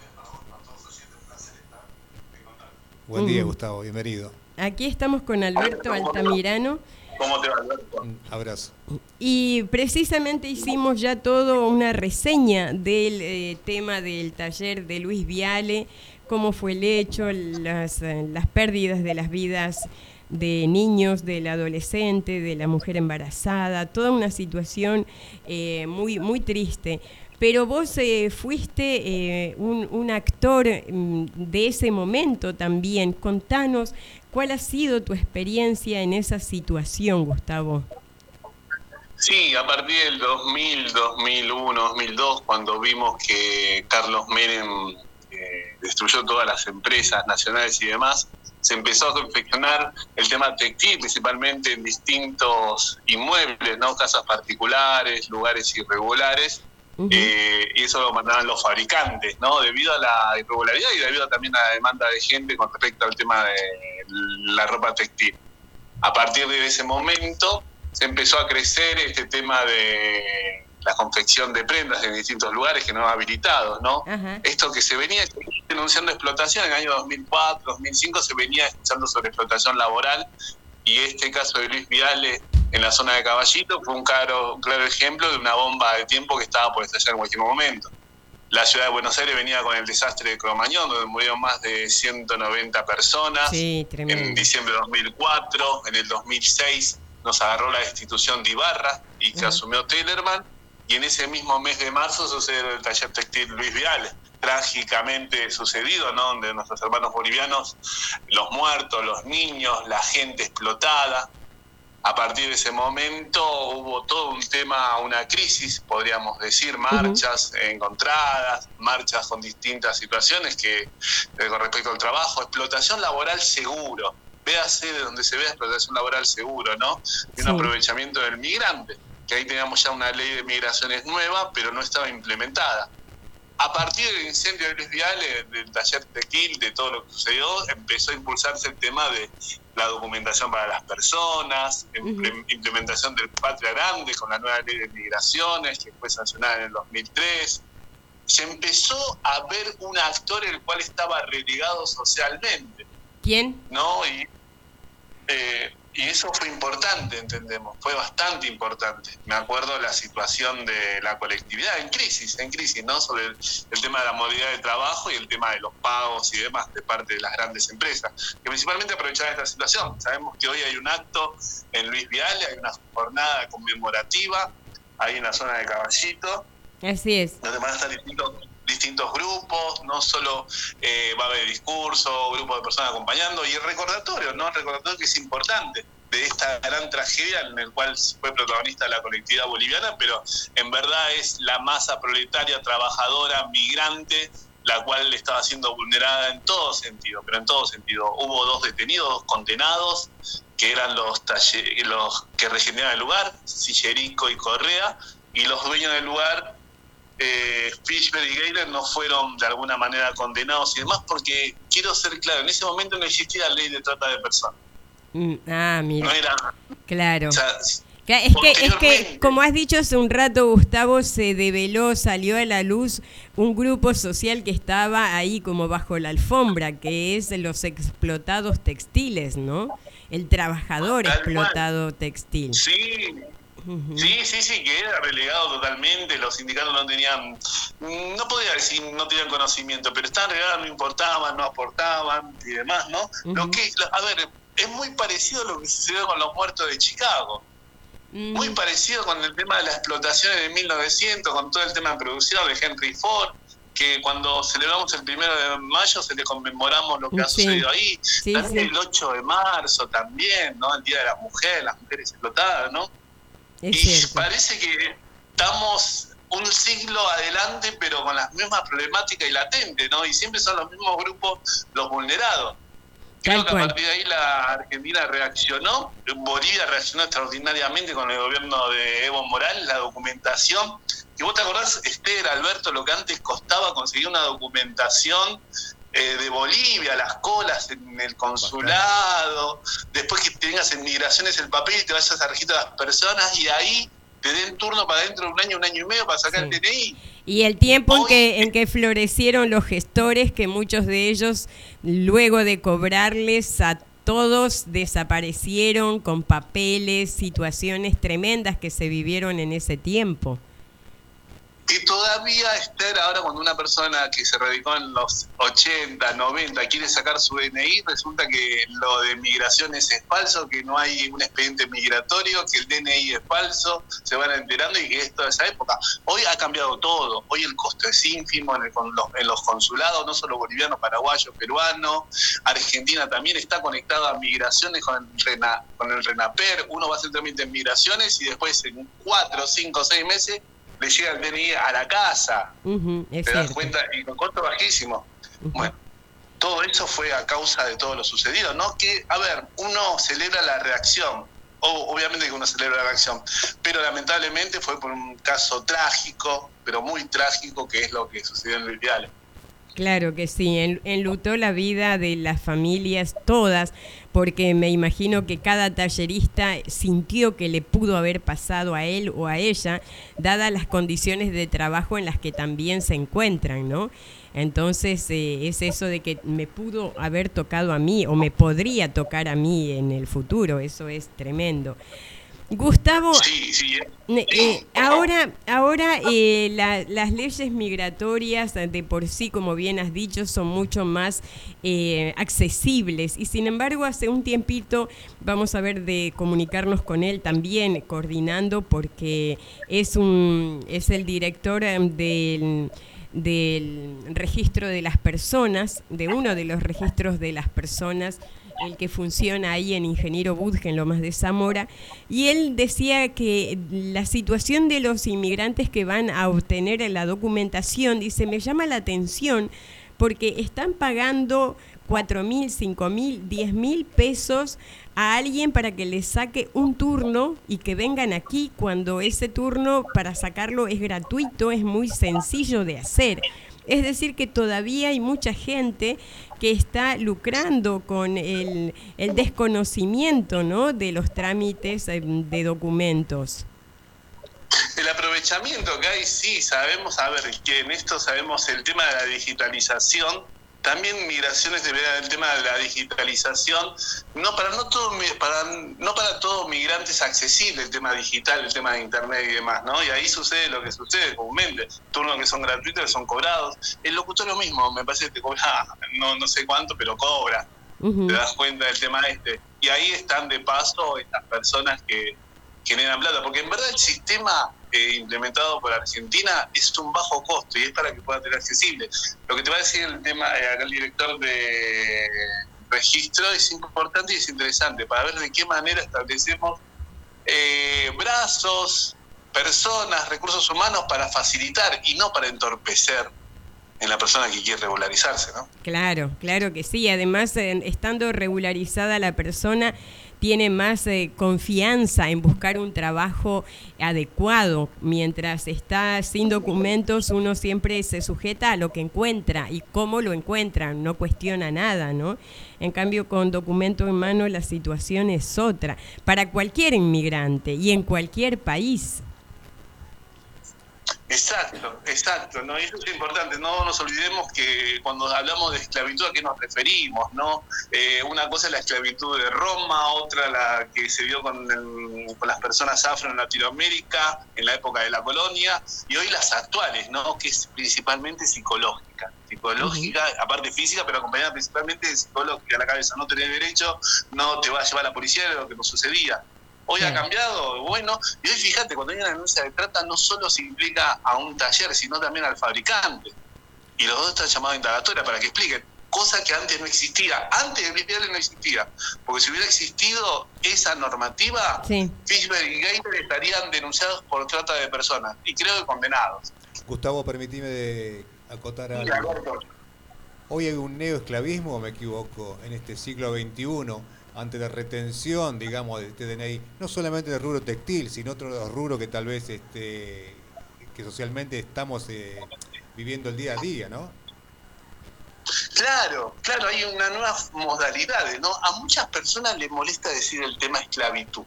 Buen día, Gustavo, bienvenido. Aquí estamos con Alberto Altamirano. ¿Cómo te va, Alberto? Un abrazo. Y precisamente hicimos ya todo una reseña del eh, tema del taller de Luis Viale, cómo fue el hecho, las, eh, las pérdidas de las vidas de niños, del adolescente, de la mujer embarazada, toda una situación eh, muy, muy triste pero vos eh, fuiste eh, un, actor mm, de ese momento también. Contanos cuál ha sido tu experiencia en esa situación, Gustavo. Sí, a partir del 2000, 2001, 2002, cuando vimos que Carlos Menem eh, destruyó todas las empresas nacionales y demás, se empezó a confeccionar el tema textil, principalmente en distintos inmuebles, ¿no? casas particulares, lugares irregulares, eh, y eso lo mandaban los fabricantes, ¿no? Debido a la irregularidad y debido también a la demanda de gente con respecto al tema de la ropa textil. A partir de ese momento se empezó a crecer este tema de la confección de prendas en distintos lugares que no habilitados, ¿no? Esto que se venía denunciando explotación en el año 2004, 2005 se venía escuchando sobre explotación laboral y este caso de Luis Viale en la zona de Caballito fue un claro, claro ejemplo de una bomba de tiempo que estaba por estallar en cualquier momento. La ciudad de Buenos Aires venía con el desastre de Cromañón, donde murieron más de 190 personas. en diciembre de 2004, en el 2006 nos agarró la destitución de Ibarra y que asumió Tellerman. y en ese mismo mes de marzo sucede el taller textil Luis Viale, trágicamente sucedido, ¿no? Donde nuestros hermanos bolivianos, los muertos, los niños, la gente explotada. A partir de ese momento hubo todo un tema, una crisis, podríamos decir, marchas encontradas, marchas con distintas situaciones que eh, con respecto al trabajo, explotación laboral seguro, véase de donde se vea explotación laboral seguro, ¿no? Y un aprovechamiento del migrante que ahí teníamos ya una ley de migraciones nueva, pero no estaba implementada. A partir del incendio de Luis Viale, del taller tequil, de todo lo que sucedió, empezó a impulsarse el tema de la documentación para las personas, implementación del Patria Grande con la nueva ley de migraciones que fue sancionada en el 2003. Se empezó a ver un actor el cual estaba relegado socialmente. ¿Quién? ¿No? Y eh, y eso fue importante, entendemos, fue bastante importante. Me acuerdo la situación de la colectividad en crisis, en crisis, ¿no? Sobre el, tema de la modalidad de trabajo y el tema de los pagos y demás de parte de las grandes empresas, que principalmente aprovechaban esta situación. Sabemos que hoy hay un acto en Luis Viale, hay una jornada conmemorativa ahí en la zona de Caballito. Así es. Donde van a estar distintos distintos grupos, no solo eh, va a haber discurso, grupos de personas acompañando, y el recordatorio, ¿no? El recordatorio que es importante de esta gran tragedia en el cual fue protagonista la colectividad boliviana, pero en verdad es la masa proletaria, trabajadora, migrante, la cual estaba siendo vulnerada en todo sentido, pero en todo sentido. Hubo dos detenidos, dos condenados, que eran los, los que regeneraban el lugar, Sillerico y Correa, y los dueños del lugar eh, y Gayler no fueron de alguna manera condenados y demás, porque quiero ser claro, en ese momento no existía ley de trata de personas. Mm, ah, mira. No era. Claro. es que, es que, como has dicho hace un rato, Gustavo, se develó, salió a la luz un grupo social que estaba ahí como bajo la alfombra, que es los explotados textiles, ¿no? El trabajador explotado textil. Sí, Sí, sí, sí, que era relegado totalmente, los sindicatos no tenían, no podía decir no tenían conocimiento, pero estaban relegados, no importaban, no aportaban y demás, ¿no? Lo que, a ver, es muy parecido a lo que sucedió con los muertos de Chicago. Muy parecido con el tema de la explotación en 1900, con todo el tema de producción de Henry Ford, que cuando celebramos el primero de mayo se le conmemoramos lo que ha sucedido ahí. también el 8 de marzo también, ¿no? El Día de la Mujer, las mujeres explotadas, ¿no? Y parece que estamos un siglo adelante, pero con las mismas problemáticas y latentes, ¿no? Y siempre son los mismos grupos los vulnerados. Creo que a partir de ahí la Argentina reaccionó, Bolivia reaccionó extraordinariamente con el gobierno de Evo Morales, la documentación. Y vos te acordás, Esther, Alberto, lo que antes costaba conseguir una documentación eh, de Bolivia, las colas en el consulado, después que tengas en migraciones el papel y te vayas a registrar a las personas y ahí te den turno para dentro de un año, un año y medio para sacar el DNI. Y el tiempo en, que, en que florecieron los gestores, que muchos de ellos, luego de cobrarles a todos desaparecieron con papeles, situaciones tremendas que se vivieron en ese tiempo que todavía Esther, ahora cuando una persona que se radicó en los 80, 90 quiere sacar su DNI, resulta que lo de migraciones es falso, que no hay un expediente migratorio, que el DNI es falso, se van enterando y que es toda esa época. Hoy ha cambiado todo, hoy el costo es ínfimo en, los, consulados, no solo boliviano, paraguayo, peruano, Argentina también está conectada a migraciones con el, con el RENAPER, uno va a hacer trámite en migraciones y después en cuatro, cinco, seis meses le llega el DNI a la casa. ¿Te das cuenta? Y con costo bajísimo. Bueno, todo eso fue a causa de todo lo sucedido, ¿no? Que, a ver, uno celebra la reacción, o, obviamente que uno celebra la reacción, pero lamentablemente fue por un caso trágico, pero muy trágico, que es lo que sucedió en el Viale. Claro que sí, enlutó la vida de las familias todas, porque me imagino que cada tallerista sintió que le pudo haber pasado a él o a ella, dadas las condiciones de trabajo en las que también se encuentran, ¿no? Entonces eh, es eso de que me pudo haber tocado a mí o me podría tocar a mí en el futuro, eso es tremendo. Gustavo, sí, sí, eh, eh, ahora, ahora eh, las leyes migratorias de por sí, como bien has dicho, son mucho más accesibles. Y sin embargo hace un tiempito vamos a ver de comunicarnos con él también coordinando porque es un es el director del del registro de las personas, de uno de los registros de las personas el que funciona ahí en Ingeniero Budge, en Lomas de Zamora, y él decía que la situación de los inmigrantes que van a obtener la documentación, dice, me llama la atención porque están pagando cuatro mil, cinco mil, diez mil pesos a alguien para que les saque un turno y que vengan aquí cuando ese turno para sacarlo es gratuito, es muy sencillo de hacer. Es decir, que todavía hay mucha gente que está lucrando con el, desconocimiento ¿no? de los trámites eh, de documentos. El aprovechamiento que hay, sí, sabemos, a ver, que en esto sabemos el tema de la digitalización también migraciones de el tema de la digitalización, no para no todo para no para todos migrantes accesible el tema digital, el tema de internet y demás, ¿no? Y ahí sucede lo que sucede comúnmente, turnos que son gratuitos, que son cobrados. El locutor mismo, me parece que te cobra, no, no sé cuánto, pero cobra. Te das cuenta del tema este. Y ahí están de paso estas personas que generan plata, porque en verdad el sistema implementado por Argentina es un bajo costo y es para que pueda ser accesible. Lo que te va a decir el tema, eh, acá el director de registro es importante y es interesante para ver de qué manera establecemos eh, brazos, personas, recursos humanos para facilitar y no para entorpecer en la persona que quiere regularizarse, ¿no? Claro, claro que sí. Además, estando regularizada la persona, tiene más eh, confianza en buscar un trabajo adecuado. Mientras está sin documentos, uno siempre se sujeta a lo que encuentra y cómo lo encuentra, no cuestiona nada, ¿no? En cambio, con documento en mano la situación es otra, para cualquier inmigrante y en cualquier país. Exacto, exacto, ¿no? Y eso es importante, no nos olvidemos que cuando hablamos de esclavitud a qué nos referimos, ¿no? Eh, una cosa es la esclavitud de Roma, otra la que se vio con, con, las personas afro en Latinoamérica en la época de la colonia, y hoy las actuales, ¿no? Que es principalmente psicológica, psicológica, aparte física, pero acompañada principalmente de psicológica, la cabeza no tener derecho, no te va a llevar la policía, de lo que nos sucedía. Hoy ha cambiado, bueno, y hoy fíjate, cuando hay una denuncia de trata no solo se implica a un taller, sino también al fabricante. Y los dos están llamados a indagatoria para que expliquen, cosa que antes no existía. Antes de BPL no existía, porque si hubiera existido esa normativa, sí. Fishberg y Gator estarían denunciados por trata de personas, y creo que condenados. Gustavo, permitime acotar algo. Hoy hay un neoesclavismo, me equivoco, en este siglo XXI ante la retención, digamos, de este DNI, no solamente del rubro textil, sino otros rubros que tal vez este, que socialmente estamos eh, viviendo el día a día, ¿no? Claro, claro, hay una nueva modalidad, ¿no? A muchas personas les molesta decir el tema esclavitud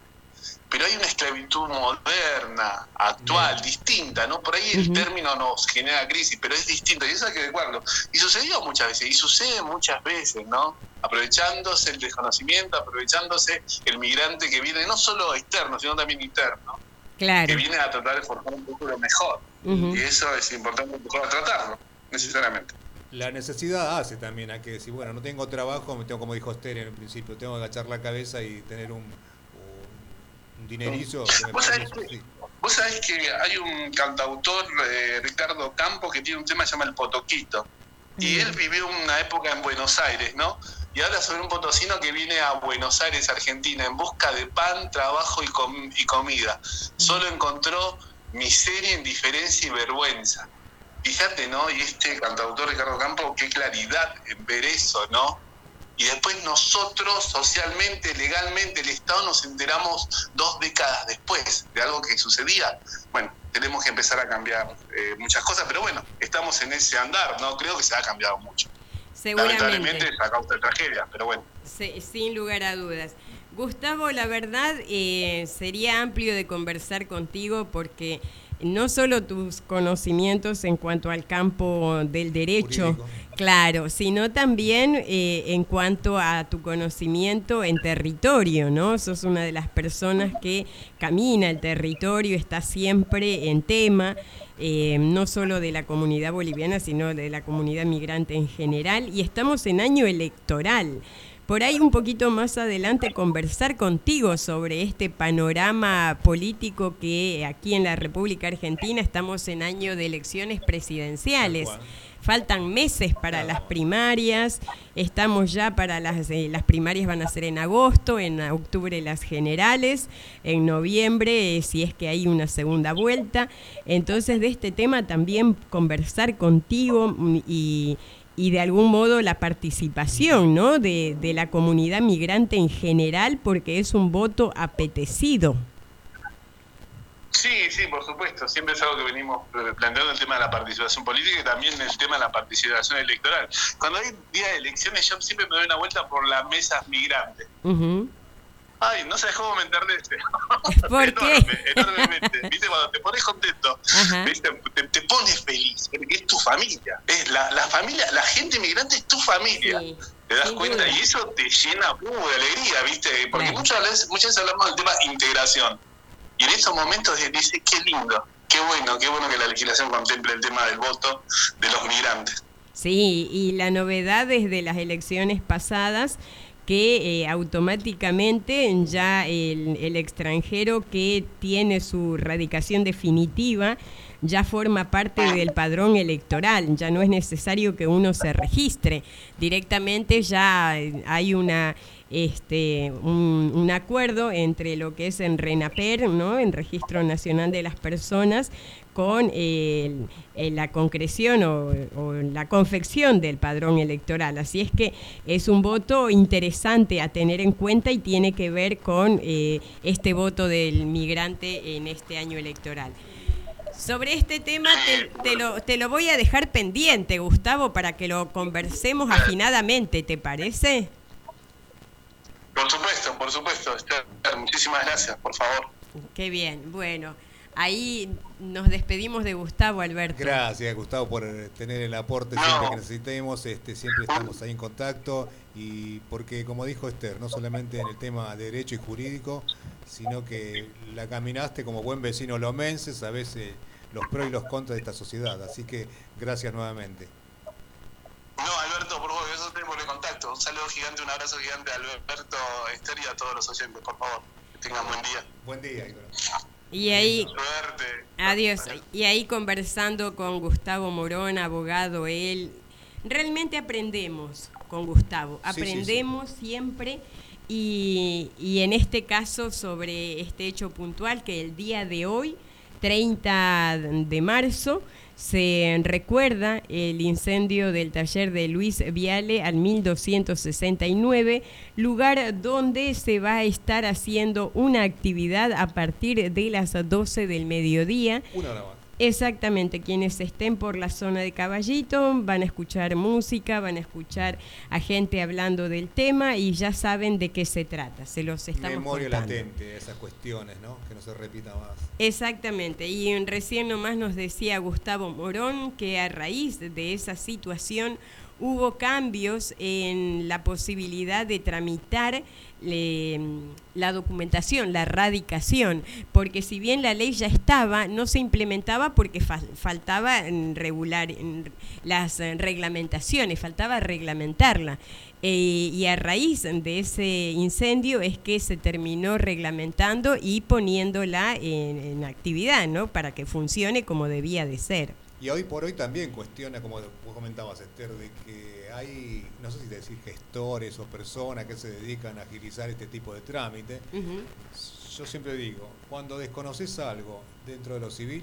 pero hay una esclavitud moderna, actual, distinta, ¿no? Por ahí el término nos genera crisis, pero es distinto y eso hay que adecuarlo. Y sucedió muchas veces, y sucede muchas veces, ¿no? Aprovechándose el desconocimiento, aprovechándose el migrante que viene no solo externo, sino también interno. Claro. Que viene a tratar de formar un futuro mejor. Y eso es importante a tratarlo, necesariamente. La necesidad hace también a que decir, bueno, no tengo trabajo, me tengo, como dijo Esther en el principio, tengo que agachar la cabeza y tener un, dinerizo. ¿Vos, sabés que, hay un cantautor, eh, Ricardo Campo, que tiene un tema que se llama El Potoquito. Y mm. él vivió una época en Buenos Aires, ¿no? Y habla sobre un potosino que viene a Buenos Aires, Argentina, en busca de pan, trabajo y, y comida. Mm. Solo encontró miseria, indiferencia y vergüenza. Fíjate, ¿no? Y este cantautor Ricardo Campo, qué claridad en ver eso, ¿no? Y después nosotros socialmente, legalmente, el Estado nos enteramos dos décadas después de algo que sucedía. Bueno, tenemos que empezar a cambiar eh, muchas cosas, pero bueno, estamos en ese andar, ¿no? Creo que se ha cambiado mucho. Seguramente. Lamentablemente es a causa de tragedia, pero bueno. sin lugar a dudas. Gustavo, la verdad eh, sería amplio de conversar contigo porque no solo tus conocimientos en cuanto al campo del derecho, claro, sino también eh, en cuanto a tu conocimiento en territorio, ¿no? Sos una de las personas que camina el territorio, está siempre en tema. Eh, no solo de la comunidad boliviana, sino de la comunidad migrante en general, y estamos en año electoral por ahí un poquito más adelante conversar contigo sobre este panorama político que aquí en la República Argentina estamos en año de elecciones presidenciales. Faltan meses para las primarias, estamos ya para las, eh, las primarias van a ser en agosto, en octubre las generales, en noviembre eh, si es que hay una segunda vuelta. Entonces de este tema también conversar contigo mm, y, y de algún modo la participación ¿no? de, de, la comunidad migrante en general, porque es un voto apetecido. Sí, sí, por supuesto. Siempre es algo que venimos planteando el tema de la participación política y también el tema de la participación electoral. Cuando hay día de elecciones, yo siempre me doy una vuelta por las mesas migrantes. Ay, no sabes cómo me enternece. ¿Por qué? Enormemente. ¿Viste? Cuando te pones contento, te, te, pones feliz, porque es tu familia. Es la, la familia, la gente inmigrante es tu familia. ¿Te das cuenta? Y eso te llena uh, de alegría, ¿viste? Porque muchas, veces, muchas veces hablamos del tema integración. Y en estos momentos dice, qué lindo, qué bueno, qué bueno que la legislación contemple el tema del voto de los migrantes. Sí, y la novedad desde las elecciones pasadas que eh, automáticamente ya el, extranjero que tiene su radicación definitiva ya forma parte del padrón electoral, ya no es necesario que uno se registre, directamente ya hay una este, un, acuerdo entre lo que es en RENAPER, ¿no? en Registro Nacional de las Personas, con la concreción o, la confección del padrón electoral. Así es que es un voto interesante a tener en cuenta y tiene que ver con eh, este voto del migrante en este año electoral. Sobre este tema te, lo, te lo voy a dejar pendiente, Gustavo, para que lo conversemos afinadamente, ¿te parece? Por supuesto, por supuesto. Muchísimas gracias, por favor. Qué bien, bueno. Ahí nos despedimos de Gustavo, Alberto. Gracias, Gustavo, por tener el aporte siempre que necesitemos. Este, siempre estamos ahí en contacto. Y porque, como dijo Esther, no solamente en el tema de derecho y jurídico, sino que la caminaste como buen vecino lomense, sabes eh, los pros y los contras de esta sociedad. Así que gracias nuevamente. No, Alberto, por favor, eso tenemos el contacto. Un saludo gigante, un abrazo gigante a Alberto, Esther y a todos los oyentes, por favor. Que tengan buen día. Buen día, y ahí, adiós. Y ahí conversando con Gustavo Morón, abogado, él, realmente aprendemos con Gustavo, aprendemos siempre y, y en este caso sobre este hecho puntual que el día de hoy, 30 de marzo, se recuerda el incendio del taller de Luis Viale al 1269, lugar donde se va a estar haciendo una actividad a partir de las 12 del mediodía. Una hora Exactamente, quienes estén por la zona de Caballito van a escuchar música, van a escuchar a gente hablando del tema y ya saben de qué se trata. Se los estamos Memoria latente, esas cuestiones, ¿no? Que no se repita más. Exactamente, y recién nomás nos decía Gustavo Morón que a raíz de esa situación hubo cambios en la posibilidad de tramitar la documentación, la radicación, porque si bien la ley ya estaba, no se implementaba porque faltaba regular las reglamentaciones, faltaba reglamentarla. Eh, y a raíz de ese incendio es que se terminó reglamentando y poniéndola en, en actividad, ¿no? Para que funcione como debía de ser. Y hoy por hoy también cuestiona, como vos comentabas, Esther, de que hay, no sé si decir gestores o personas que se dedican a agilizar este tipo de trámite. Yo siempre digo, cuando desconoces algo dentro de lo civil,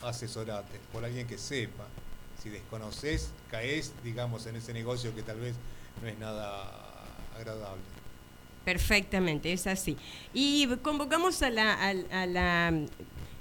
asesorate por alguien que sepa. Si desconoces, caes, digamos, en ese negocio que tal vez no es nada agradable. Perfectamente, es así. Y convocamos a la, a la,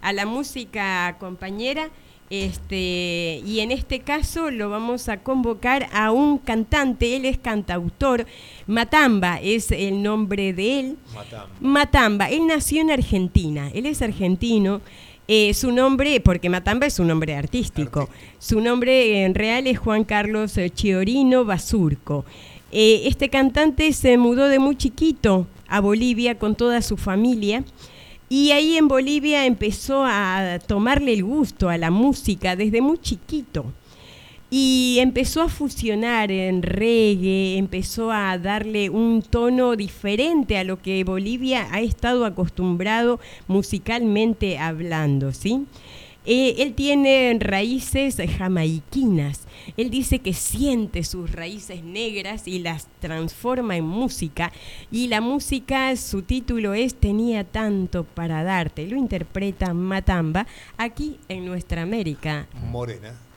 a la música compañera. Este, y en este caso lo vamos a convocar a un cantante, él es cantautor, Matamba es el nombre de él. Matamba. Matamba, él nació en Argentina, él es argentino. Eh, su nombre, porque Matamba es un nombre artístico, su nombre en real es Juan Carlos Chiorino Basurco. Eh, este cantante se mudó de muy chiquito a Bolivia con toda su familia y ahí en Bolivia empezó a tomarle el gusto a la música desde muy chiquito y empezó a fusionar en reggae, empezó a darle un tono diferente a lo que Bolivia ha estado acostumbrado musicalmente hablando, ¿sí? Eh, él tiene raíces jamaiquinas. Él dice que siente sus raíces negras y las transforma en música. Y la música, su título es Tenía tanto para darte. Lo interpreta Matamba aquí en nuestra América. Morena.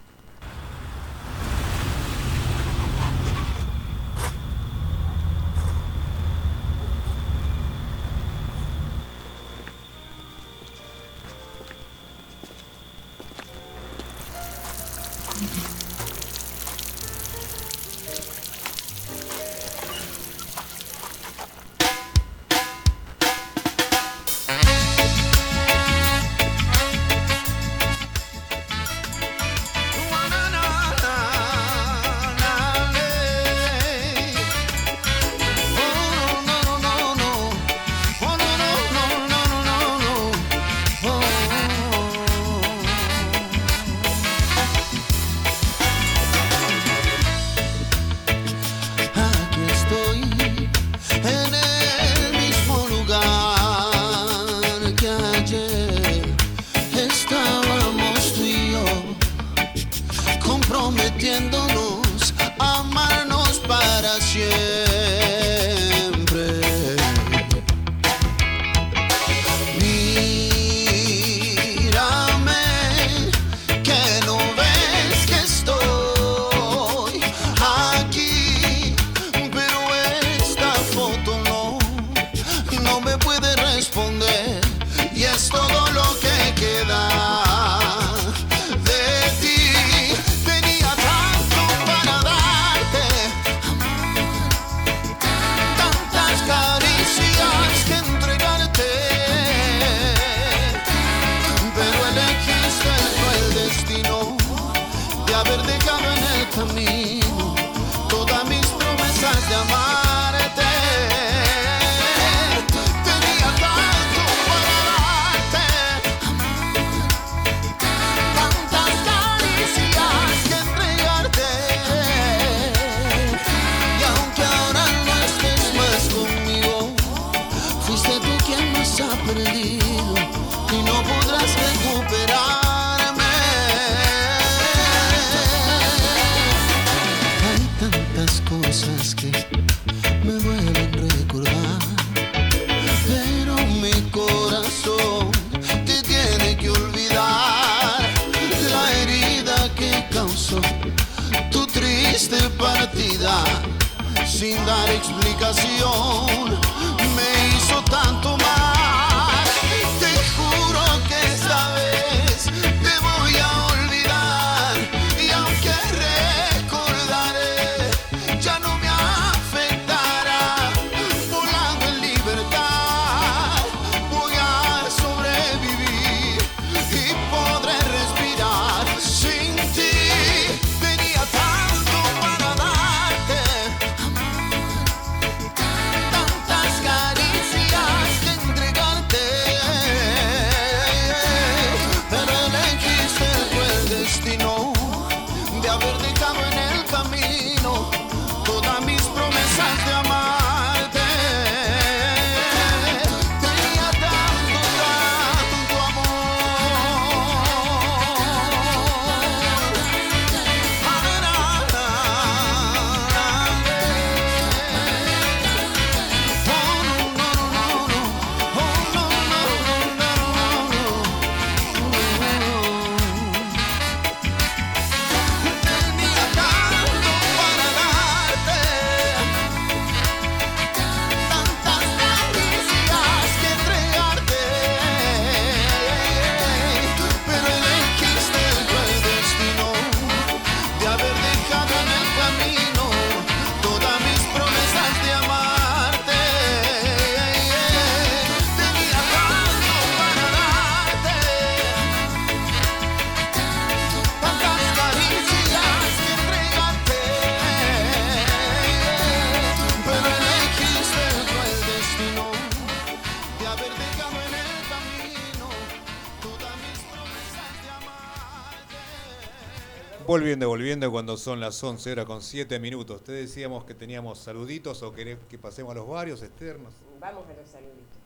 Volviendo, volviendo cuando son las 11 horas con 7 minutos. Te decíamos que teníamos saluditos o querés que pasemos a los varios externos. Vamos a los saluditos.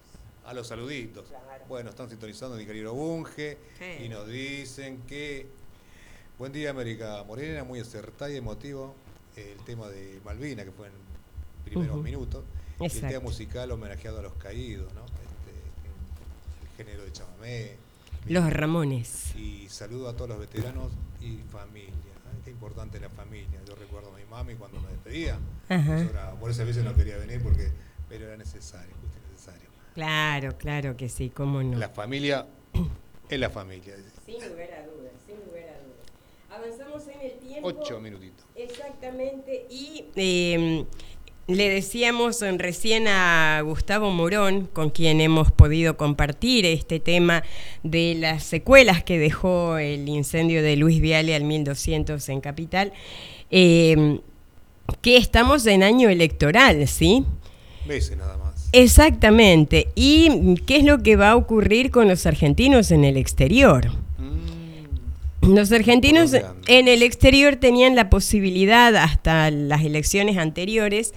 A los saluditos. Bueno, están sintonizando mi querido Bunge y nos dicen que buen día América Morena, muy acertada y emotivo el tema de Malvina que fue en primeros minutos. el tema musical homenajeado a los caídos, ¿no? Este, el género de chamamé. Los Ramones. Y saludo a todos los veteranos y familia. Importante la familia. Yo recuerdo a mi mami cuando me despedía. por esas veces no quería venir porque pero era necesario, necesario. Claro, claro que sí, cómo no. La familia es la familia. Sin lugar a dudas, sin lugar a dudas. Avanzamos en el tiempo. Ocho minutitos. Exactamente. Y em, le decíamos recién a Gustavo Morón, con quien hemos podido compartir este tema de las secuelas que dejó el incendio de Luis Viale al 1200 en Capital, em, que estamos en año electoral, ¿sí? Meses nada más. Exactamente. ¿Y qué es lo que va a ocurrir con los argentinos en el exterior? Los argentinos en el exterior tenían la posibilidad, hasta las elecciones anteriores,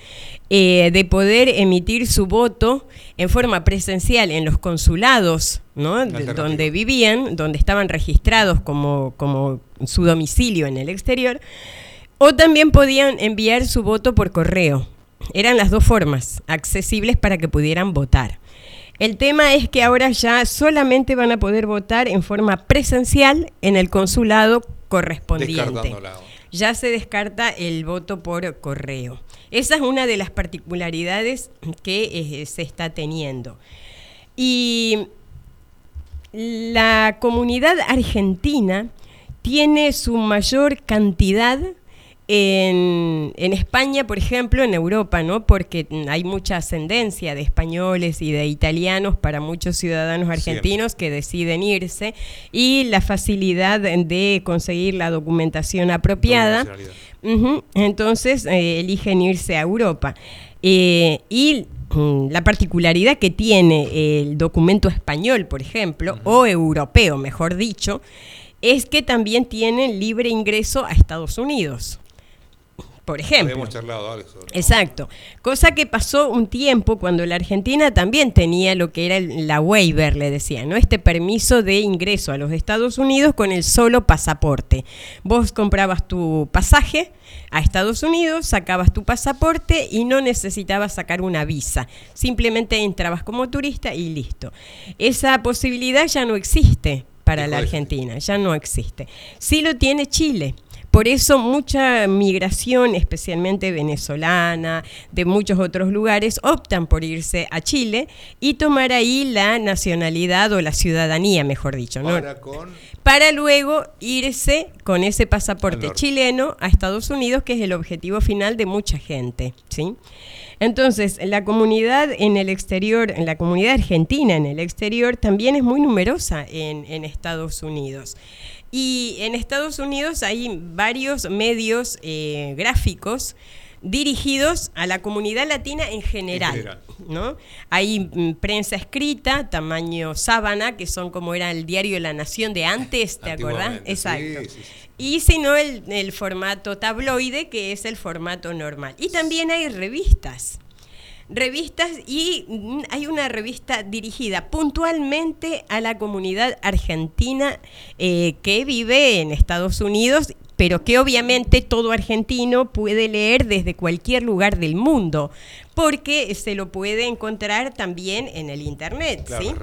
eh, de poder emitir su voto en forma presencial en los consulados, ¿no? donde vivían, donde estaban registrados como, como su domicilio en el exterior, o también podían enviar su voto por correo. Eran las dos formas accesibles para que pudieran votar. El tema es que ahora ya solamente van a poder votar en forma presencial en el consulado correspondiente. Ya se descarta el voto por correo. Esa es una de las particularidades que eh, se está teniendo. Y la comunidad argentina tiene su mayor cantidad en, España, por ejemplo, en Europa, ¿no? Porque hay mucha ascendencia de españoles y de italianos para muchos ciudadanos argentinos que deciden irse y la facilidad de conseguir la documentación apropiada. entonces eh, eligen irse a Europa. Eh, y mm, la particularidad que tiene el documento español, por ejemplo, o europeo, mejor dicho, es que también tienen libre ingreso a Estados Unidos por ejemplo. Exacto. Cosa que pasó un tiempo cuando la Argentina también tenía lo que era la waiver, le decía, ¿no? Este permiso de ingreso a los Estados Unidos con el solo pasaporte. Vos comprabas tu pasaje a Estados Unidos, sacabas tu pasaporte y no necesitabas sacar una visa. Simplemente entrabas como turista y listo. Esa posibilidad ya no existe para la Argentina, ya no existe. Sí lo tiene Chile. Por eso mucha migración, especialmente venezolana, de muchos otros lugares, optan por irse a Chile y tomar ahí la nacionalidad o la ciudadanía, mejor dicho. Para, luego irse con ese pasaporte chileno a Estados Unidos, que es el objetivo final de mucha gente. ¿sí? Entonces, la comunidad en el exterior, en la comunidad argentina en el exterior, también es muy numerosa en, en Estados Unidos. Y en Estados Unidos hay varios medios eh, gráficos dirigidos a la comunidad latina en general, ¿no? Hay mm, prensa escrita, tamaño sábana, que son como era el diario de la Nación de antes, ¿te acordás? Exacto. Y si no, el, el formato tabloide, que es el formato normal. Y también hay revistas revistas y mm, hay una revista dirigida puntualmente a la comunidad argentina eh, que vive en Estados Unidos pero que obviamente todo argentino puede leer desde cualquier lugar del mundo, porque se lo puede encontrar también en el Internet. ¿sí?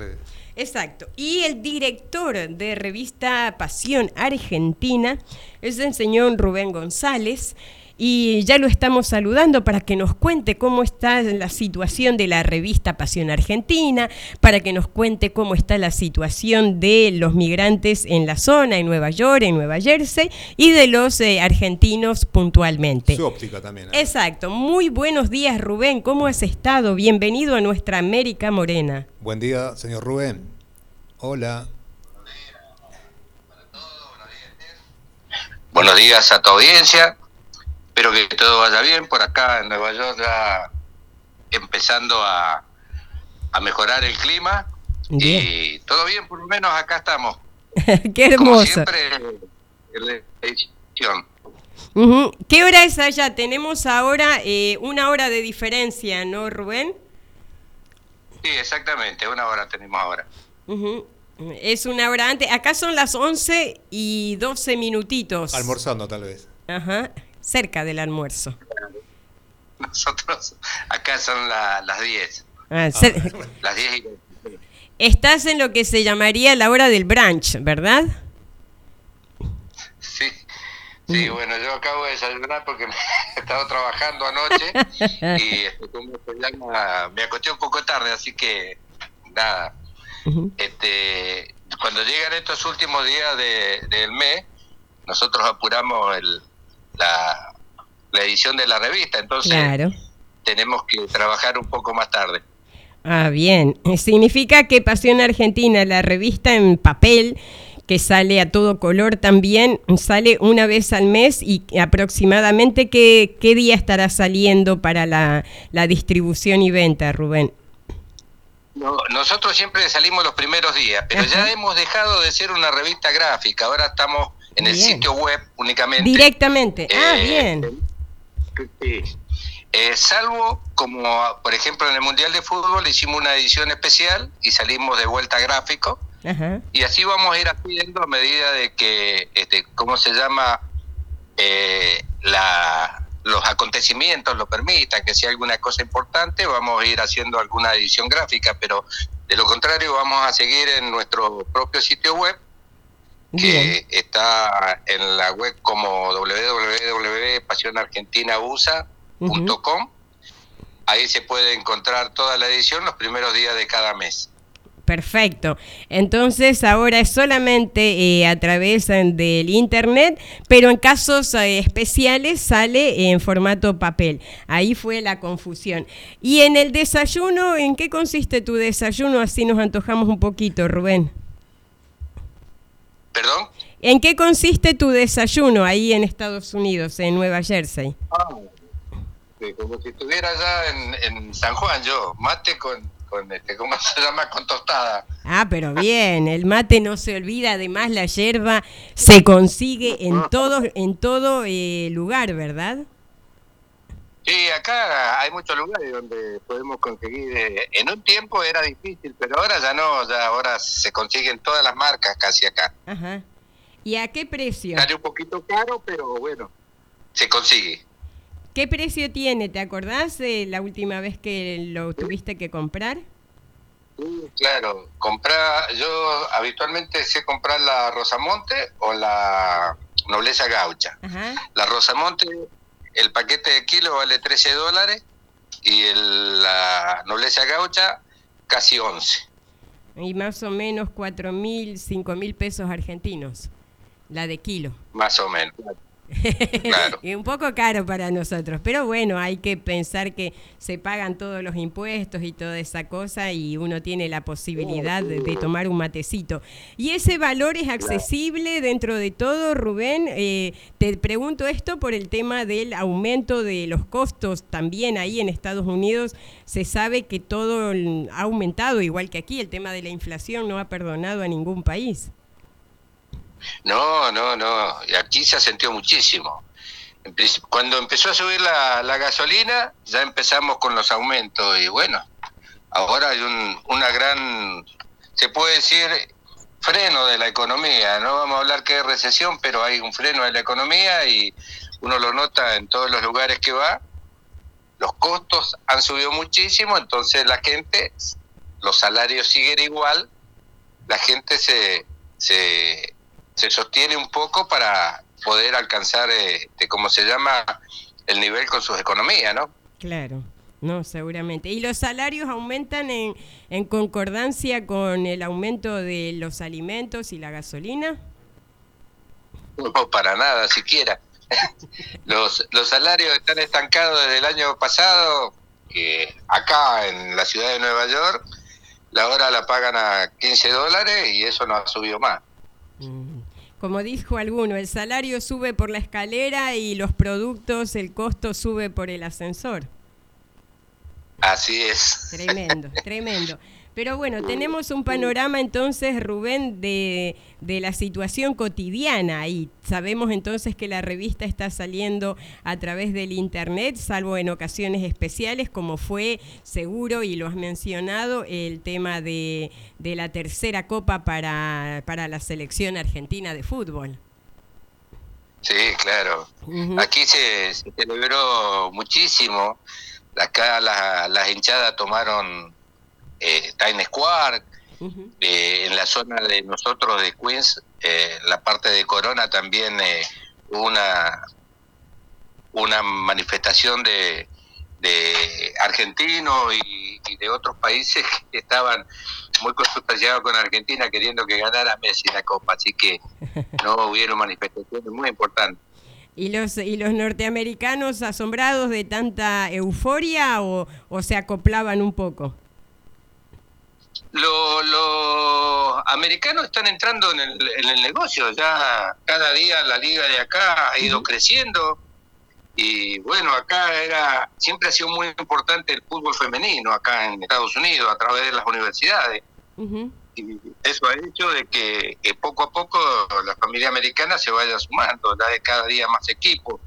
Exacto. Y el director de revista Pasión Argentina es el señor Rubén González y ya lo estamos saludando para que nos cuente cómo está la situación de la revista Pasión Argentina, para que nos cuente cómo está la situación de los migrantes en la zona, en Nueva York, en Nueva Jersey, y de los eh, argentinos puntualmente. Su óptica también. ¿eh? Exacto. Muy buenos días, Rubén. ¿Cómo has estado? Bienvenido a nuestra América Morena. Buen día, señor Rubén. Hola. Buenos días a tu audiencia. Espero que todo vaya bien por acá en Nueva York, ya empezando a, mejorar el clima. Y todo bien, por lo menos acá estamos. Qué hermoso. Como siempre, edición. ¿Qué hora es allá? Tenemos ahora eh, una hora de diferencia, ¿no, Rubén? Sí, exactamente, una hora tenemos ahora. Es una hora antes. Acá son las 11 y 12 minutitos. Almorzando, tal vez. Ajá, cerca del almuerzo. Nosotros, acá son las 10. Ah, las 10 y... Estás en lo que se llamaría la hora del brunch, ¿verdad? Sí, sí, bueno, yo acabo de desayunar porque me he estado trabajando anoche y este, me acosté un poco tarde, así que nada. este, cuando llegan estos últimos días del mes, nosotros apuramos el, la, la edición de la revista, entonces tenemos que trabajar un poco más tarde. Ah, bien. Significa que Pasión Argentina, la revista en papel, que sale a todo color también, sale una vez al mes y aproximadamente qué, qué día estará saliendo para la, distribución y venta, Rubén. nosotros siempre salimos los primeros días, pero ya hemos dejado de ser una revista gráfica, ahora estamos en el sitio web únicamente. Directamente, ah, eh, bien. Eh, salvo como, por ejemplo, en el Mundial de Fútbol hicimos una edición especial y salimos de vuelta gráfico. Y así vamos a ir haciendo a medida de que, este, ¿cómo se llama? Eh, la, los acontecimientos lo permitan, que sea alguna cosa importante, vamos a ir haciendo alguna edición gráfica, pero de lo contrario vamos a seguir en nuestro propio sitio web, que está en la web como www.pasionargentinausa.com .com. Ahí se puede encontrar toda la edición los primeros días de cada mes. Perfecto. Entonces ahora es solamente eh, a través del internet, pero en casos eh, especiales sale en formato papel. Ahí fue la confusión. Y en el desayuno, ¿en qué consiste tu desayuno? Así nos antojamos un poquito, Rubén. ¿Perdón? ¿En qué consiste tu desayuno ahí en Estados Unidos, en Nueva Jersey? Ah, como si estuviera allá en, San Juan yo, mate con, con este, ¿cómo se llama? Con tostada. Ah, pero bien, el mate no se olvida, además la yerba se consigue en todo, en todo eh, lugar, ¿verdad? Sí, acá hay muchos lugares donde podemos conseguir. Eh, en un tiempo era difícil, pero ahora ya no, ya ahora se consiguen todas las marcas casi acá. Ajá. ¿Y a qué precio? Sale un poquito caro, pero bueno, se consigue. ¿Qué precio tiene? ¿Te acordás de la última vez que lo tuviste que comprar? claro, comprar, yo habitualmente sé comprar la Rosamonte o la Nobleza Gaucha. La Rosamonte, el paquete de kilo vale 13 dólares y el, la Nobleza Gaucha casi 11. Y más o menos 4 mil, 5 mil pesos argentinos, la de kilo. Más o menos. Claro. un poco caro para nosotros, pero bueno, hay que pensar que se pagan todos los impuestos y toda esa cosa y uno tiene la posibilidad de, tomar un matecito. ¿Y ese valor es accesible dentro de todo, Rubén? Eh, te pregunto esto por el tema del aumento de los costos también ahí en Estados Unidos. Se sabe que todo ha aumentado, igual que aquí, el tema de la inflación no ha perdonado a ningún país. No, no, no. Y aquí se sentido muchísimo. Cuando empezó a subir la, gasolina, ya empezamos con los aumentos. Y bueno, ahora hay un, una gran, se puede decir, freno de la economía. No vamos a hablar que es recesión, pero hay un freno de la economía y uno lo nota en todos los lugares que va. Los costos han subido muchísimo, entonces la gente, los salarios siguen igual, la gente se, se se sostiene un poco para poder alcanzar, este, como se llama, el nivel con sus economías, ¿no? Claro. No, seguramente. ¿Y los salarios aumentan en, en concordancia con el aumento de los alimentos y la gasolina? No, para nada, siquiera. los, los salarios están estancados desde el año pasado, que acá en la ciudad de Nueva York, la hora la pagan a 15 dólares y eso no ha subido más. Mm. Como dijo alguno, el salario sube por la escalera y los productos, el costo sube por el ascensor. Así es. Tremendo, tremendo. Pero bueno, tenemos un panorama entonces, Rubén, de, de, la situación cotidiana y sabemos entonces que la revista está saliendo a través del Internet, salvo en ocasiones especiales, como fue seguro, y lo has mencionado, el tema de, de la tercera copa para, para la selección argentina de fútbol. Sí, claro. Aquí se, celebró muchísimo. Acá las hinchadas tomaron eh, Times Square, eh, en la zona de nosotros de Queens, eh, la parte de Corona también eh, hubo una, una manifestación de, de argentinos y, de otros países que estaban muy consultados con Argentina queriendo que ganara Messi la Copa, así que no hubieron manifestaciones muy importantes. ¿Y los, ¿Y los norteamericanos asombrados de tanta euforia o, o se acoplaban un poco? Los americanos están entrando en el, negocio, ya cada día la liga de acá ha ido creciendo y bueno, acá era siempre ha sido muy importante el fútbol femenino acá en Estados Unidos a través de las universidades. Y eso ha hecho de que, poco a poco la familia americana se vaya sumando, ya de cada día más equipos.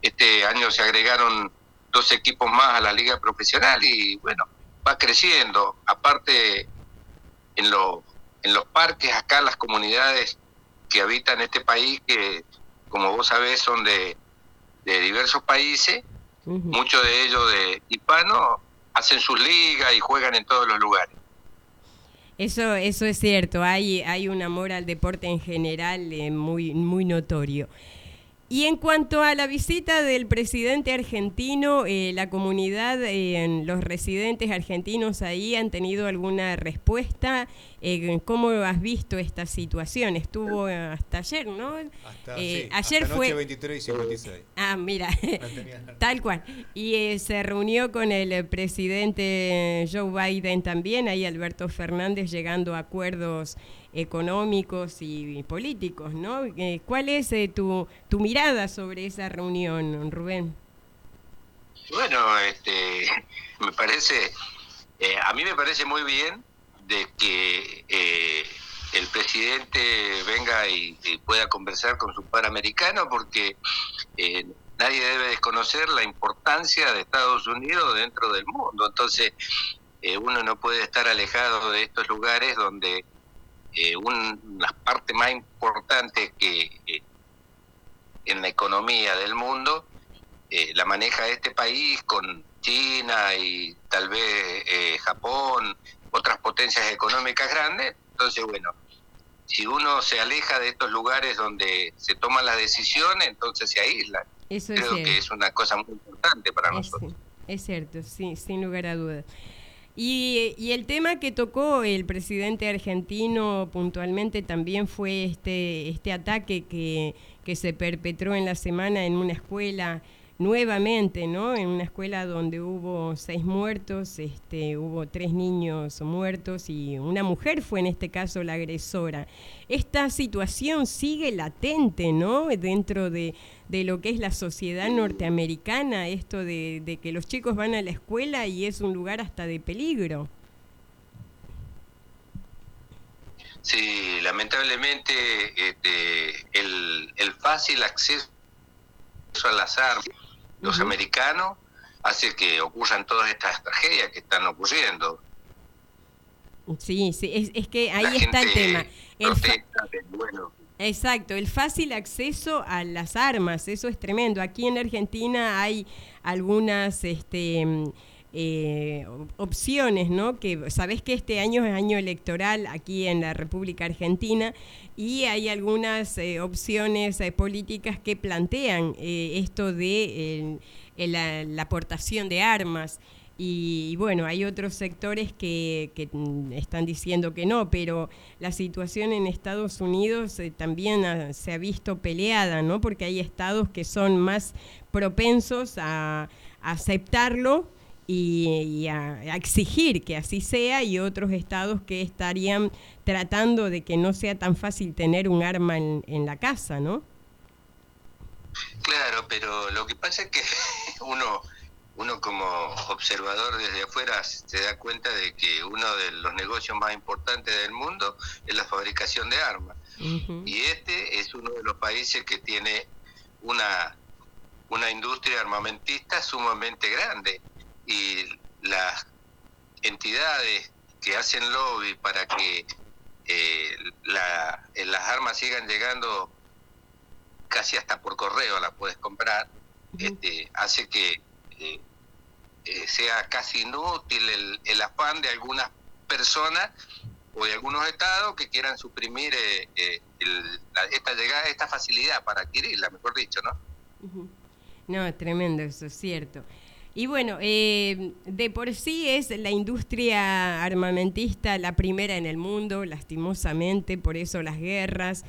Este año se agregaron dos equipos más a la liga profesional y bueno, va creciendo. Aparte, en, en los parques, acá las comunidades que habitan este país, que como vos sabés son de, de diversos países, muchos de ellos de hispanos, hacen sus ligas y juegan en todos los lugares. Eso, eso es cierto, hay, hay un amor al deporte en general eh, muy, muy notorio. Y en cuanto a la visita del presidente argentino, eh, la comunidad, eh, los residentes argentinos ahí han tenido alguna respuesta. Eh, ¿Cómo has visto esta situación? Estuvo hasta ayer, ¿no? Hasta, ayer fue 23 y 56. Ah, mira, tal cual. Y se reunió con el presidente Joe Biden también, ahí Alberto Fernández, llegando a acuerdos económicos y, políticos, ¿no? Eh, ¿Cuál es eh, tu, tu mirada sobre esa reunión, Rubén? Bueno, este, me parece, eh, a mí me parece muy bien de que el presidente venga y, pueda conversar con su par americano porque nadie debe desconocer la importancia de Estados Unidos dentro del mundo. Entonces, uno no puede estar alejado de estos lugares donde eh, una parte más importante que eh, en la economía del mundo eh, la maneja este país con China y tal vez eh, Japón, otras potencias económicas grandes. Entonces, bueno, si uno se aleja de estos lugares donde se toman las decisiones, entonces se aísla. Creo que es una cosa muy importante para nosotros. Es cierto, sí, sin lugar a dudas. Y, y, el tema que tocó el presidente argentino puntualmente también fue este, este ataque que, que se perpetró en la semana en una escuela nuevamente, ¿no? En una escuela donde hubo seis muertos, este, hubo tres niños muertos y una mujer fue en este caso la agresora. Esta situación sigue latente, ¿no? Dentro de, de lo que es la sociedad norteamericana, esto de, de que los chicos van a la escuela y es un lugar hasta de peligro. Sí, lamentablemente este, el, el fácil acceso al azar los americanos hace que ocurran todas estas tragedias que están ocurriendo. Sí, sí, es, que ahí está el tema. Exacto, el fácil acceso a las armas, eso es tremendo. Aquí en Argentina hay algunas este, eh, opciones, ¿no? Que sabes que este año es año electoral aquí en la República Argentina y hay algunas eh, opciones eh, políticas que plantean eh, esto de la, aportación de armas. Y, bueno, hay otros sectores que, que, mm, están diciendo que no, pero la situación en Estados Unidos también se ha visto peleada, ¿no? Porque hay estados que son más propensos a aceptarlo y, a, exigir que así sea y otros estados que estarían tratando de que no sea tan fácil tener un arma en, la casa, ¿no? Claro, pero lo que pasa es que uno uno como observador desde afuera se da cuenta de que uno de los negocios más importantes del mundo es la fabricación de armas. Y este es uno de los países que tiene una, una industria armamentista sumamente grande. Y las entidades que hacen lobby para que eh, la, eh, las armas sigan llegando casi hasta por correo, las puedes comprar, este, hace que eh, eh, sea casi inútil el, el, afán de algunas personas o de algunos estados que quieran suprimir eh, esta llegada, esta facilidad para adquirirla, mejor dicho, ¿no? No, tremendo, eso es cierto. Y bueno, de por sí es la industria armamentista la primera en el mundo, lastimosamente, por eso las guerras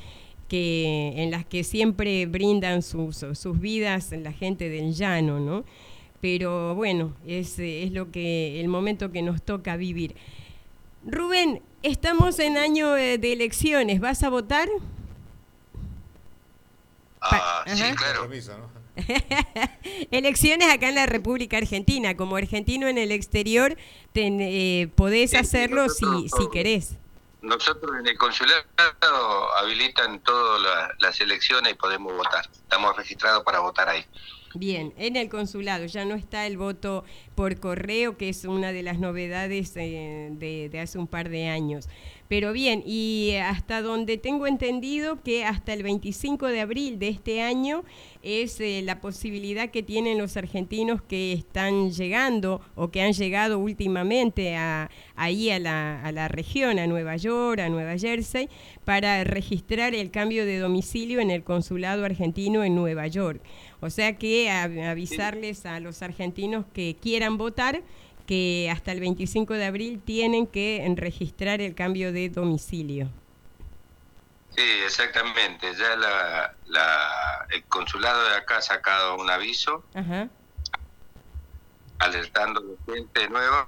que en las que siempre brindan sus, sus vidas la gente del llano, ¿no? Pero bueno, es, es lo que el momento que nos toca vivir. Rubén, estamos en año eh, de elecciones, ¿vas a votar? Ah, sí, claro. Elecciones acá en la República Argentina. Como argentino en el exterior, eh, podés hacerlo si, si querés. Nosotros en el consulado habilitan todas las elecciones y podemos votar. Estamos registrados para votar ahí. Bien, en el consulado ya no está el voto por correo, que es una de las novedades eh, de, hace un par de años. Pero bien, y hasta donde tengo entendido que hasta el 25 de abril de este año es eh, la posibilidad que tienen los argentinos que están llegando o que han llegado últimamente a, ahí a la, a la región, a Nueva York, a Nueva Jersey, para registrar el cambio de domicilio en el consulado argentino en Nueva York. O sea que avisarles a los argentinos que quieran votar que hasta el 25 de abril tienen que registrar el cambio de domicilio. Sí, exactamente. Ya la, el consulado de acá ha sacado un aviso alertando a la gente nueva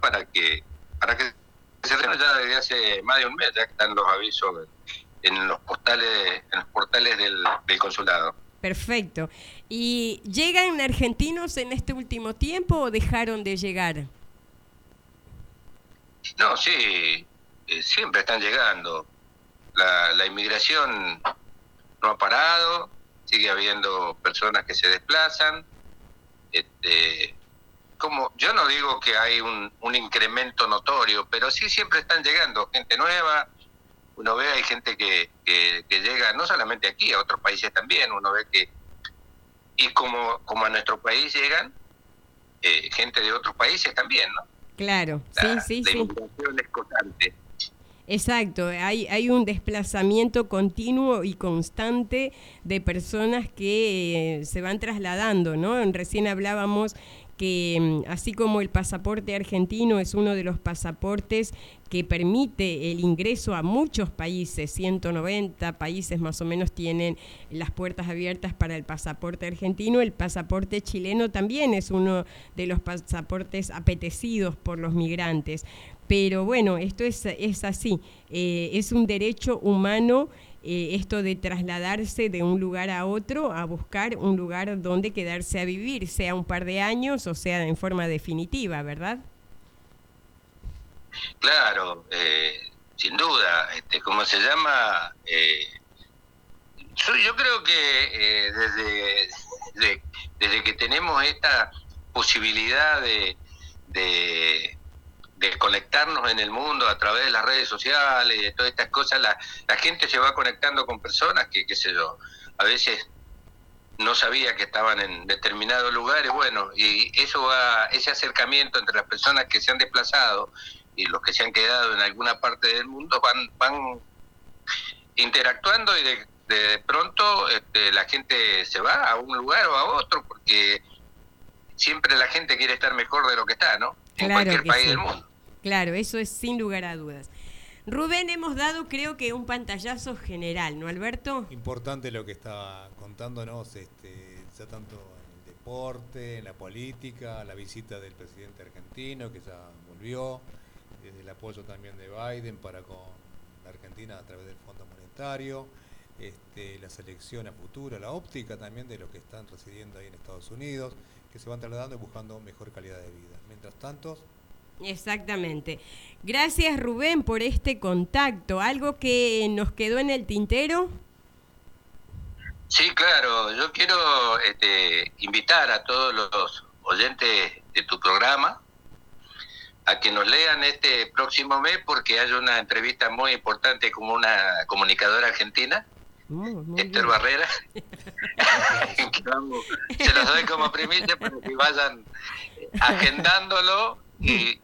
para que para que se ya desde hace más de un mes ya están los avisos en los portales en los portales del consulado. Perfecto. ¿Y llegan argentinos en este último tiempo o dejaron de llegar? No, sí, eh, siempre están llegando. La, la inmigración no ha parado, sigue habiendo personas que se desplazan. Este, como yo no digo que hay un, un incremento notorio, pero sí siempre están llegando gente nueva, uno ve hay gente que, que, llega no solamente aquí, a otros países también, uno ve que, y como, como a nuestro país llegan, eh, gente de otros países también, ¿no? Claro, sí, sí, sí. es constante. Exacto, hay, hay un desplazamiento continuo y constante de personas que eh, se van trasladando, ¿no? Recién hablábamos que mm, así como el pasaporte argentino es uno de los pasaportes que permite el ingreso a muchos países, 190 países más o menos tienen las puertas abiertas para el pasaporte argentino, el pasaporte chileno también es uno de los pasaportes apetecidos por los migrantes. Pero bueno, esto es, así, eh, es un derecho humano eh, esto de trasladarse de un lugar a otro a buscar un lugar donde quedarse a vivir, sea un par de años o sea en forma definitiva, ¿verdad? Claro, eh, sin duda, este, ¿cómo se llama? Eh, yo, creo que desde, desde que tenemos esta posibilidad de, de de conectarnos en el mundo a través de las redes sociales, y de todas estas cosas, la, la gente se va conectando con personas que, qué sé yo, a veces no sabía que estaban en determinados lugares, bueno, y eso va, ese acercamiento entre las personas que se han desplazado y los que se han quedado en alguna parte del mundo van, van interactuando y de, de pronto este, la gente se va a un lugar o a otro porque siempre la gente quiere estar mejor de lo que está, ¿no? En cualquier país del mundo. Claro, eso es sin lugar a dudas. Rubén, hemos dado creo que un pantallazo general, ¿no, Alberto? Importante lo que está contándonos, este, ya tanto en el deporte, en la política, la visita del presidente argentino que ya volvió, el apoyo también de Biden para con la Argentina a través del Fondo Monetario, este, la selección a futuro, la óptica también de los que están residiendo ahí en Estados Unidos, que se van trasladando y buscando mejor calidad de vida. Mientras tanto... Exactamente. Gracias Rubén por este contacto. ¿Algo que nos quedó en el tintero? Sí, claro. Yo quiero este, invitar a todos los oyentes de tu programa a que nos lean este próximo mes porque hay una entrevista muy importante como una comunicadora argentina, Esther Barrera. se los doy como primicia para que vayan agendándolo y,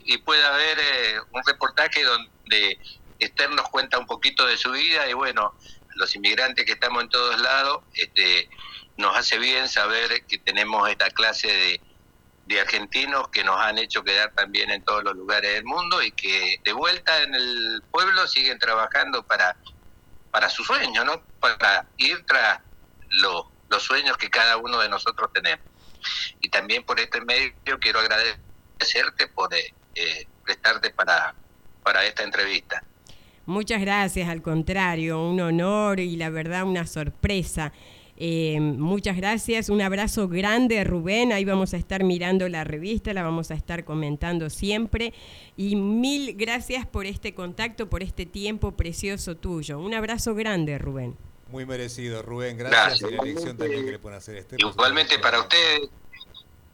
y pueda haber eh, un reportaje donde Esther nos cuenta un poquito de su vida y bueno, los inmigrantes que estamos en todos lados, este, nos hace bien saber que tenemos esta clase de de argentinos que nos han hecho quedar también en todos los lugares del mundo y que de vuelta en el pueblo siguen trabajando para, para su sueño, ¿no? Para ir tras los, los sueños que cada uno de nosotros tenemos. Y también por este medio quiero agradecerte por eh, eh, prestarte para, para esta entrevista. Muchas gracias, al contrario, un honor y la verdad una sorpresa. Eh, muchas gracias, un abrazo grande Rubén, ahí vamos a estar mirando la revista, la vamos a estar comentando siempre y mil gracias por este contacto, por este tiempo precioso tuyo. Un abrazo grande Rubén. Muy merecido Rubén, gracias, y la elección también que le pueden hacer este. Igualmente para ustedes.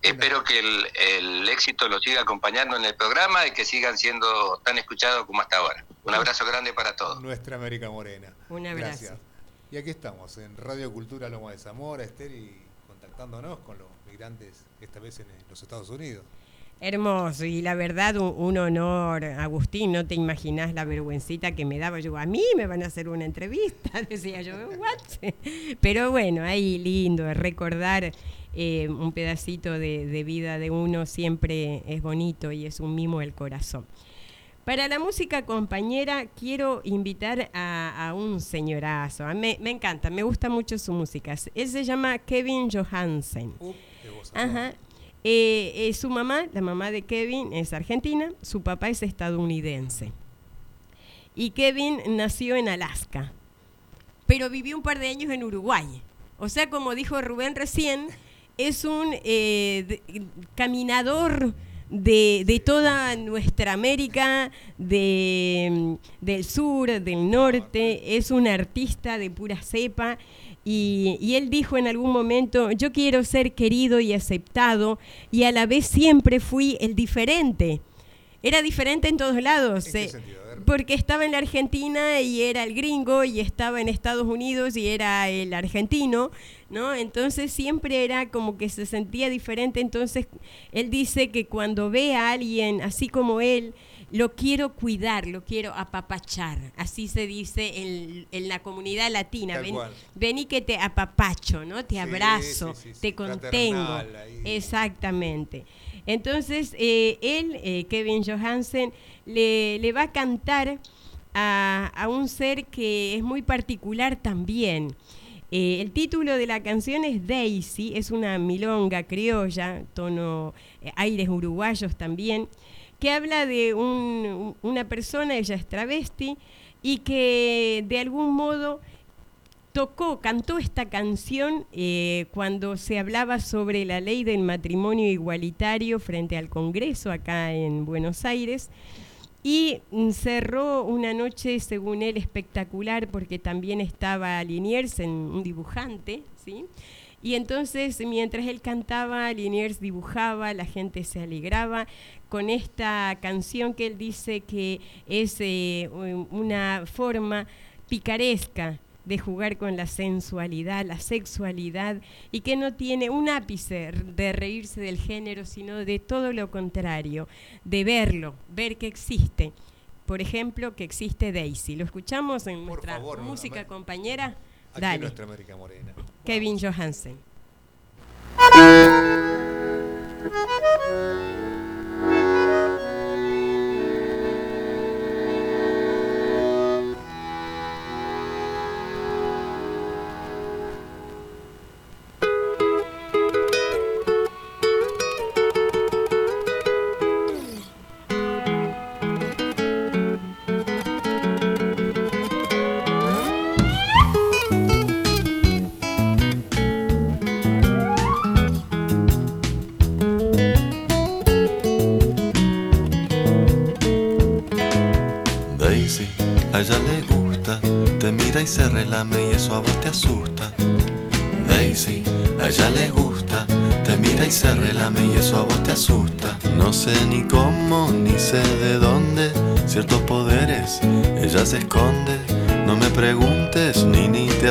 Espero que el, el, éxito lo siga acompañando en el programa y que sigan siendo tan escuchados como hasta ahora. Un abrazo grande para todos. Nuestra América Morena. Un abrazo. Y aquí estamos, en Radio Cultura Loma de Zamora, Esther, y contactándonos con los migrantes, esta vez en los Estados Unidos. Hermoso, y la verdad un, honor, Agustín, no te imaginas la vergüencita que me daba yo, a mí me van a hacer una entrevista, decía yo, ¿what? Pero bueno, ahí lindo, recordar eh, un pedacito de, de vida de uno siempre es bonito y es un mimo del corazón. Para la música compañera quiero invitar a, un señorazo. Me, me, encanta, me gusta mucho su música. Él se llama Kevin Johansen. Ajá. Eh, eh, su mamá, la mamá de Kevin, es argentina, su papá es estadounidense. Y Kevin nació en Alaska, pero vivió un par de años en Uruguay. O sea, como dijo Rubén recién, es un eh, caminador de, toda nuestra América, de, del sur, del norte, es un artista de pura cepa. Y, y, él dijo en algún momento, yo quiero ser querido y aceptado y a la vez siempre fui el diferente. Era diferente en todos lados. Eh, porque estaba en la Argentina y era el gringo y estaba en Estados Unidos y era el argentino, ¿no? Entonces siempre era como que se sentía diferente. Entonces él dice que cuando ve a alguien así como él, lo quiero cuidar, lo quiero apapachar. Así se dice en, la comunidad latina. Ven, vení que te apapacho, ¿no? Te abrazo, te contengo. Exactamente. Entonces, eh, él, eh, Kevin Johansen, le, va a cantar a, un ser que es muy particular también. Eh, el título de la canción es Daisy, es una milonga criolla, tono aires uruguayos también, que habla de una persona, ella es travesti, y que de algún modo tocó, cantó esta canción eh, cuando se hablaba sobre la ley del matrimonio igualitario frente al Congreso acá en Buenos Aires y cerró una noche, según él, espectacular porque también estaba Liniers, un dibujante, ¿sí? Y entonces, mientras él cantaba, Liniers dibujaba, la gente se alegraba con esta canción que él dice que es eh, una forma picaresca de jugar con la sensualidad, la sexualidad, y que no tiene un ápice de reírse del género, sino de todo lo contrario, de verlo, ver que existe. Por ejemplo, que existe Daisy. ¿Lo escuchamos en nuestra música compañera? Dale. nuestra América Morena. Kevin Johansen.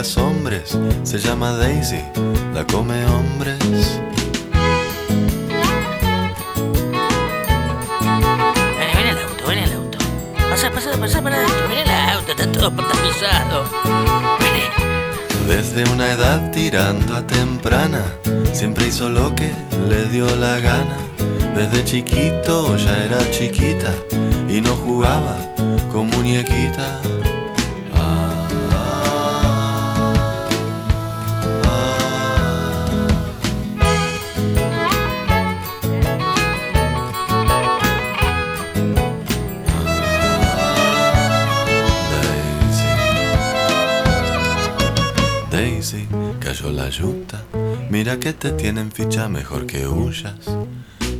Asombres, se llama Daisy, la come hombres. Ven el auto, ven el auto. Pasa, pasa, pasa para adentro, ven el auto, está todo protagonizado. Desde una edad tirando a temprana, siempre hizo lo que le dio la gana. Desde chiquito ya era chiquita y no jugaba con muñequita. Mira que te tienen ficha mejor que huyas.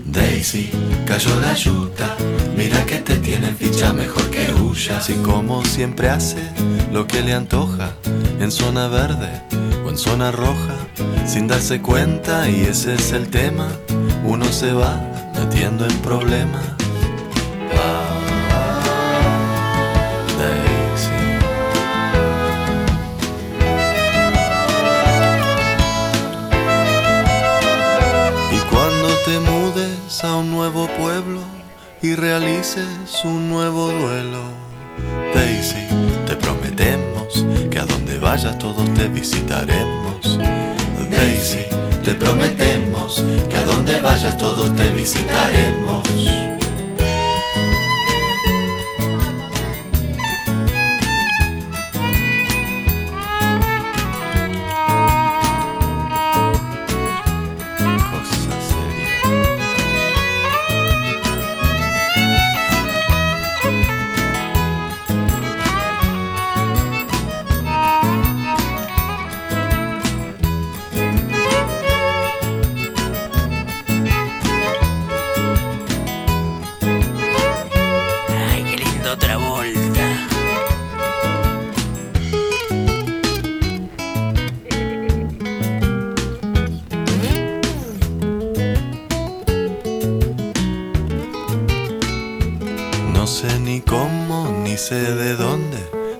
Daisy, cayó la yuta. Mira que te tienen ficha mejor que huyas. Y como siempre hace lo que le antoja, en zona verde o en zona roja, sin darse cuenta, y ese es el tema, uno se va metiendo en problemas.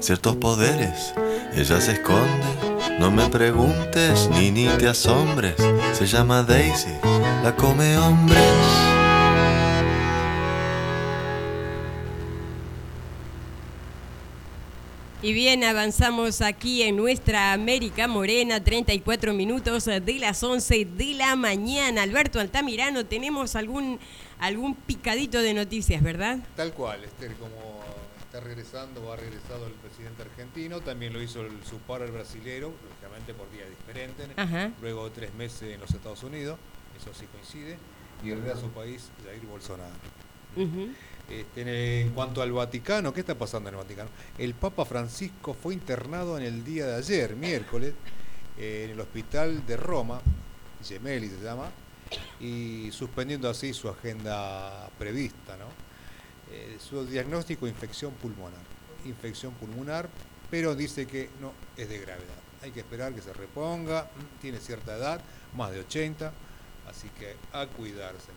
Ciertos poderes, ella se esconde. No me preguntes ni ni te asombres, se llama Daisy, la come hombres. Y bien, avanzamos aquí en nuestra América Morena, 34 minutos de las 11 de la mañana. Alberto Altamirano, tenemos algún, algún picadito de noticias, ¿verdad? Tal cual, Esther, como está regresando o ha regresado el presidente argentino, también lo hizo el, su par el brasilero, lógicamente por días diferentes, Ajá. luego de tres meses en los Estados Unidos, eso sí coincide, y regresa a su país, Jair Bolsonaro. Este, en, en cuanto al Vaticano, ¿qué está pasando en el Vaticano? El Papa Francisco fue internado en el día de ayer, miércoles, eh, en el hospital de Roma, Gemelli se llama, y suspendiendo así su agenda prevista, ¿no? Eh, su diagnóstico infección pulmonar, infección pulmonar, pero dice que no es de gravedad. Hay que esperar que se reponga, tiene cierta edad, más de 80, así que a cuidarse.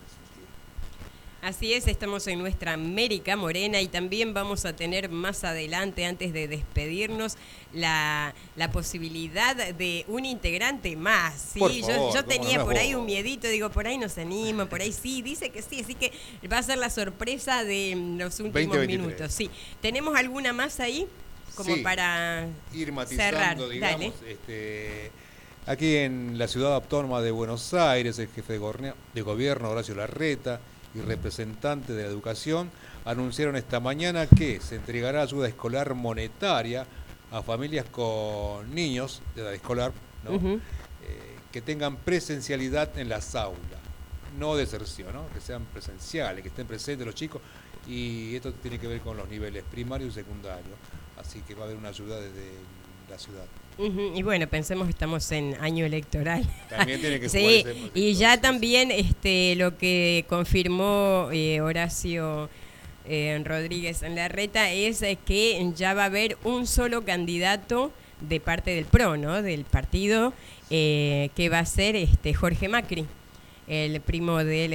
Así es, estamos en nuestra América Morena y también vamos a tener más adelante, antes de despedirnos, la, la posibilidad de un integrante más. ¿sí? Por yo, favor, yo cómo tenía no, por ahí un miedito, digo, por ahí no se anima, por ahí sí, dice que sí, así que va a ser la sorpresa de mm, los últimos 2023. minutos. Sí. ¿Tenemos alguna más ahí? Como Sí. para ir matizando, cerrar. digamos. Dale. Este, aquí en la ciudad autónoma de Buenos Aires, el jefe de, de gobierno, Horacio Larreta, y representante de la educación, anunciaron esta mañana que se entregará ayuda escolar monetaria a familias con niños de edad escolar ¿no? Eh, que tengan presencialidad en las aulas, no deserción, ¿no? que sean presenciales, que estén presentes los chicos, y esto tiene que ver con los niveles primario y secundario, así que va a haber una ayuda desde la ciudad. Y bueno, pensemos que estamos en año electoral. También tiene que Sí, y ya también este, lo que confirmó eh, Horacio eh, Rodríguez en la reta es eh, que ya va a haber un solo candidato de parte del PRO, ¿no? Del partido que va a ser este Jorge Macri el primo del,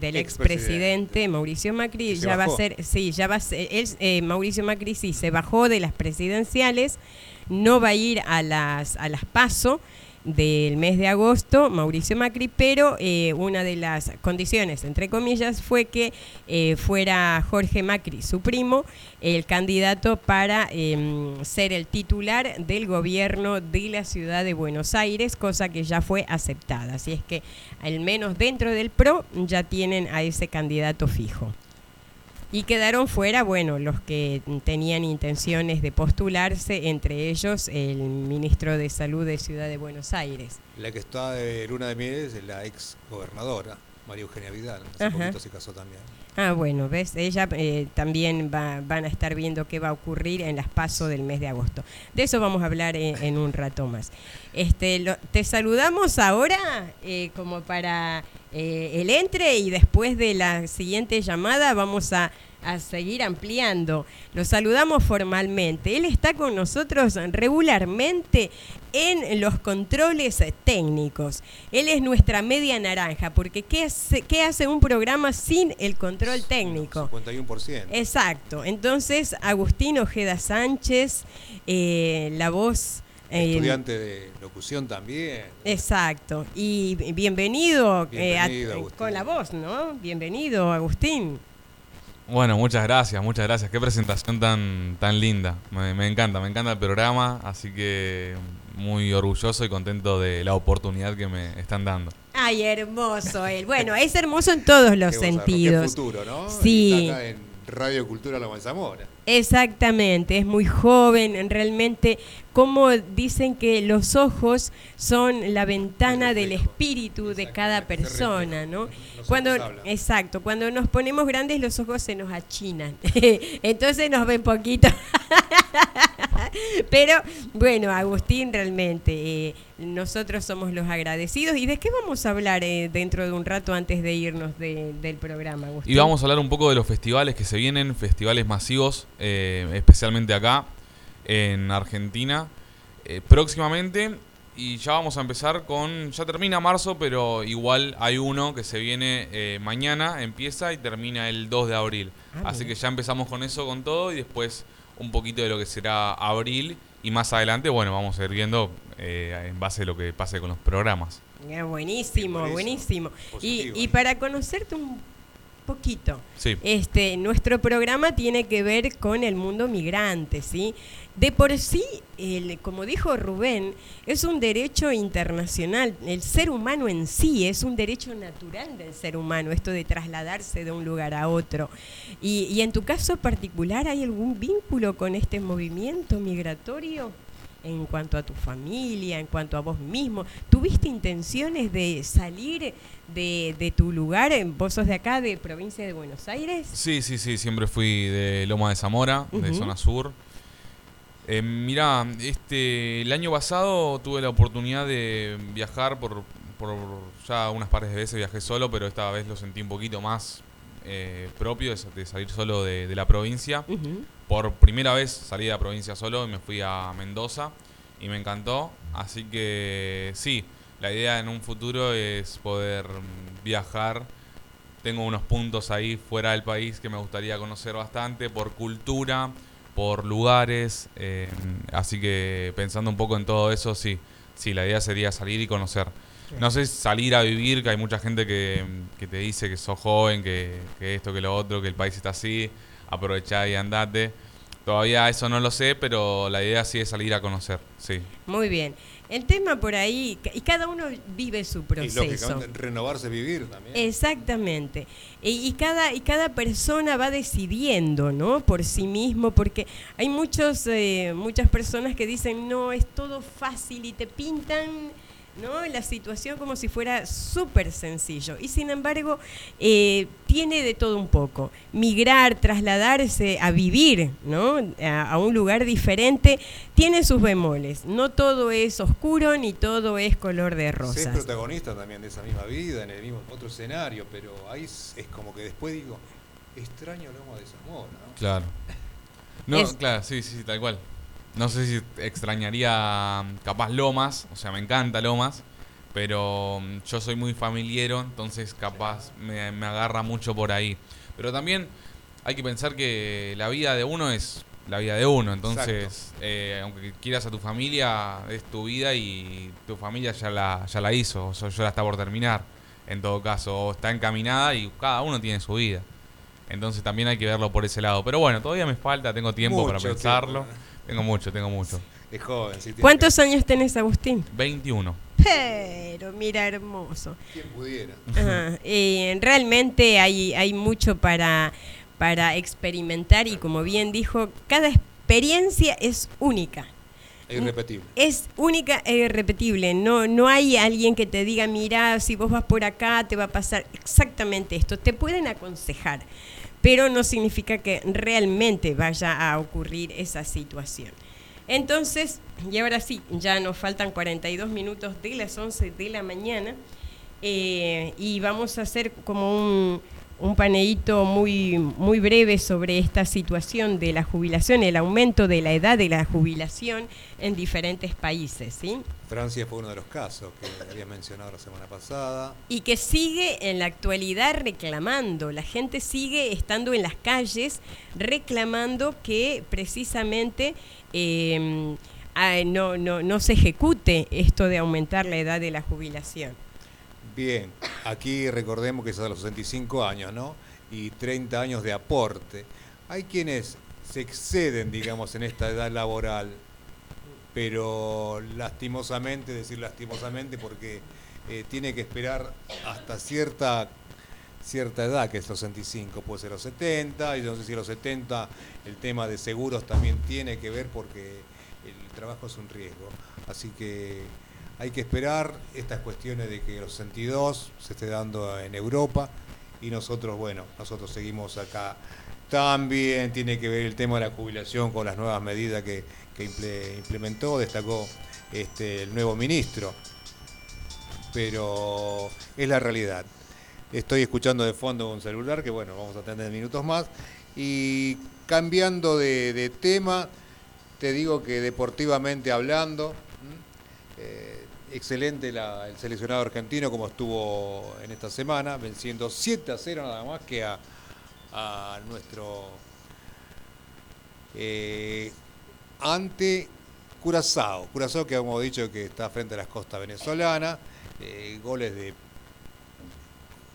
del expresidente Mauricio Macri ya va a ser, sí, ya va a ser, eh, Mauricio Macri sí se bajó de las presidenciales, no va a ir a las a las PASO, del mes de agosto, Mauricio Macri, pero eh, una de las condiciones, entre comillas, fue que eh, fuera Jorge Macri, su primo, el candidato para em, ser el titular del gobierno de la ciudad de Buenos Aires, cosa que ya fue aceptada. Así es que al menos dentro del PRO ya tienen a ese candidato fijo. Y quedaron fuera, bueno, los que tenían intenciones de postularse, entre ellos el ministro de Salud de Ciudad de Buenos Aires. La que está de luna de miel es la ex gobernadora, María Eugenia Vidal. Hace poquito se casó también. Ah, bueno, ves, ella eh, también va, van a estar viendo qué va a ocurrir en las pasos del mes de agosto. De eso vamos a hablar en, un rato más. Este, te saludamos ahora eh, como para eh, el entre y después de la siguiente llamada vamos a a seguir ampliando. Lo saludamos formalmente. Él está con nosotros regularmente en los controles técnicos. Él es nuestra media naranja, porque ¿qué hace, qué hace un programa sin el control técnico? 51%. Exacto. Entonces, Agustín Ojeda Sánchez, eh, la voz... Eh, Estudiante de locución también. Exacto. Y bienvenido, eh, con la voz, ¿no? Bienvenido, Agustín. Bueno, muchas gracias, muchas gracias. Qué presentación tan, tan linda. Me, encanta, me encanta el programa, así que muy orgulloso y contento de la oportunidad que me están dando. Ay, hermoso él. Bueno, es hermoso en todos los sentidos. futuro, ¿no? Sí. Radio Cultura La Zamora. Exactamente, es muy joven, realmente, como dicen que los ojos son la ventana del espíritu de cada persona, ¿no? Cuando, exacto, cuando nos ponemos grandes los ojos se nos achinan, entonces nos ven poquito. Pero bueno, Agustín, realmente eh, nosotros somos los agradecidos. ¿Y de qué vamos a hablar eh, dentro de un rato antes de irnos del programa, Agustín? Y vamos a hablar un poco de los festivales que se vienen, festivales masivos, eh, especialmente acá en Argentina, próximamente. Y ya vamos a empezar con, ya termina marzo, pero igual hay uno que se viene mañana, empieza y termina el 2 de abril. Ah, Así que ya empezamos con eso, con todo, y después un poquito de lo que será abril y más adelante, bueno, vamos a ir viendo eh, en base a lo que pase con los programas. buenísimo, buenísimo. Y, y, para conocerte un poquito, este, nuestro programa tiene que ver con el mundo migrante, ¿sí? De por sí, el, como dijo Rubén, es un derecho internacional. El ser humano en sí es un derecho natural del ser humano, esto de trasladarse de un lugar a otro. Y, y en tu caso particular, ¿hay algún vínculo con este movimiento migratorio? en cuanto a tu familia, en cuanto a vos mismo. ¿Tuviste intenciones de salir de, de, tu lugar? ¿Vos sos de acá, de provincia de Buenos Aires? Sí, sí, sí, siempre fui de Loma de Zamora, de zona sur. Eh, mirá, este, el año pasado tuve la oportunidad de viajar por, por ya unas pares de veces viajé solo, pero esta vez lo sentí un poquito más eh, propio de, salir solo de, la provincia. Por primera vez salí de la provincia solo y me fui a Mendoza y me encantó. Así que sí, la idea en un futuro es poder viajar. Tengo unos puntos ahí fuera del país que me gustaría conocer bastante por cultura, por lugares, eh, así que pensando un poco en todo eso, sí, sí, la idea sería salir y conocer. No sé salir a vivir, que hay mucha gente que, te dice que sos joven, que, esto, que lo otro, que el país está así, aprovechá y andate. Todavía eso no lo sé, pero la idea sí es salir a conocer, sí. Muy bien. El tema por ahí, y cada uno vive su proceso. Y lógicamente renovarse, vivir también. Exactamente. Y, cada, y cada persona va decidiendo, ¿no? Por sí mismo, porque hay muchos, eh, muchas personas que dicen, no, es todo fácil y te pintan ¿no? La situación como si fuera súper sencillo. Y sin embargo, eh, tiene de todo un poco. Migrar, trasladarse a vivir, ¿no? A, un lugar diferente, tiene sus bemoles. No todo es oscuro ni todo es color de rosa. Ser protagonista también de esa misma vida, en el mismo otro escenario, pero ahí es, como que después digo, extraño Loma de Zamora, ¿no? Claro. No, claro, sí, sí, tal cual. No sé si extrañaría capaz Lomas, o sea, me encanta Lomas, pero mm, yo soy muy familiero, entonces capaz me, me agarra mucho por ahí. Pero también hay que pensar que la vida de uno es la vida de uno, entonces eh, aunque quieras a tu familia, es tu vida y tu familia ya la, ya la hizo, o sea, ya la está por terminar, en todo caso, o está encaminada y cada uno tiene su vida. Entonces también hay que verlo por ese lado. Pero bueno, todavía me falta, tengo tiempo para pensarlo. tiempo. Tengo mucho, tengo mucho. Es joven, sí. tiene ¿Cuántos años tenés, Agustín? 21. Pero mira, hermoso. ¿Quién pudiera? Ajá, eh, realmente hay, hay mucho para, para experimentar y como bien dijo, cada experiencia es única. Es irrepetible. Es única e irrepetible. No, no hay alguien que te diga, mira, si vos vas por acá te va a pasar exactamente esto. Te pueden aconsejar, pero no significa que realmente vaya a ocurrir esa situación. Entonces, y ahora sí, ya nos faltan 42 minutos de las 11 de la mañana eh, y vamos a hacer como un, un paneíto muy, muy breve sobre esta situación de la jubilación, el aumento de la edad de la jubilación en diferentes países, ¿sí? Francia fue uno de los casos que había mencionado la semana pasada. Y que sigue en la actualidad reclamando, la gente sigue estando en las calles reclamando que precisamente eh, ah, no, no, no se ejecute esto de aumentar la edad de la jubilación. Bien, aquí recordemos que es a los 65 años, ¿no? Y 30 años de aporte. Hay quienes se exceden, digamos, en esta edad laboral, pero lastimosamente, decir lastimosamente, porque eh, tiene que esperar hasta cierta cierta edad, que es los 65, puede ser los 70, y no sé si los 70 el tema de seguros también tiene que ver porque el trabajo es un riesgo. Así que hay que esperar estas cuestiones de que los 62 se esté dando en Europa y nosotros, bueno, nosotros seguimos acá. También tiene que ver el tema de la jubilación con las nuevas medidas que, que imple- implementó, destacó este, el nuevo ministro. Pero es la realidad. Estoy escuchando de fondo un celular que, bueno, vamos a tener minutos más. Y cambiando de, tema, te digo que deportivamente hablando, excelente el seleccionado argentino como estuvo en esta semana, venciendo 7 a 0 nada más que a, a nuestro eh, ante Curazao. Curazao que hemos dicho que está frente a las costas venezolanas, eh, goles de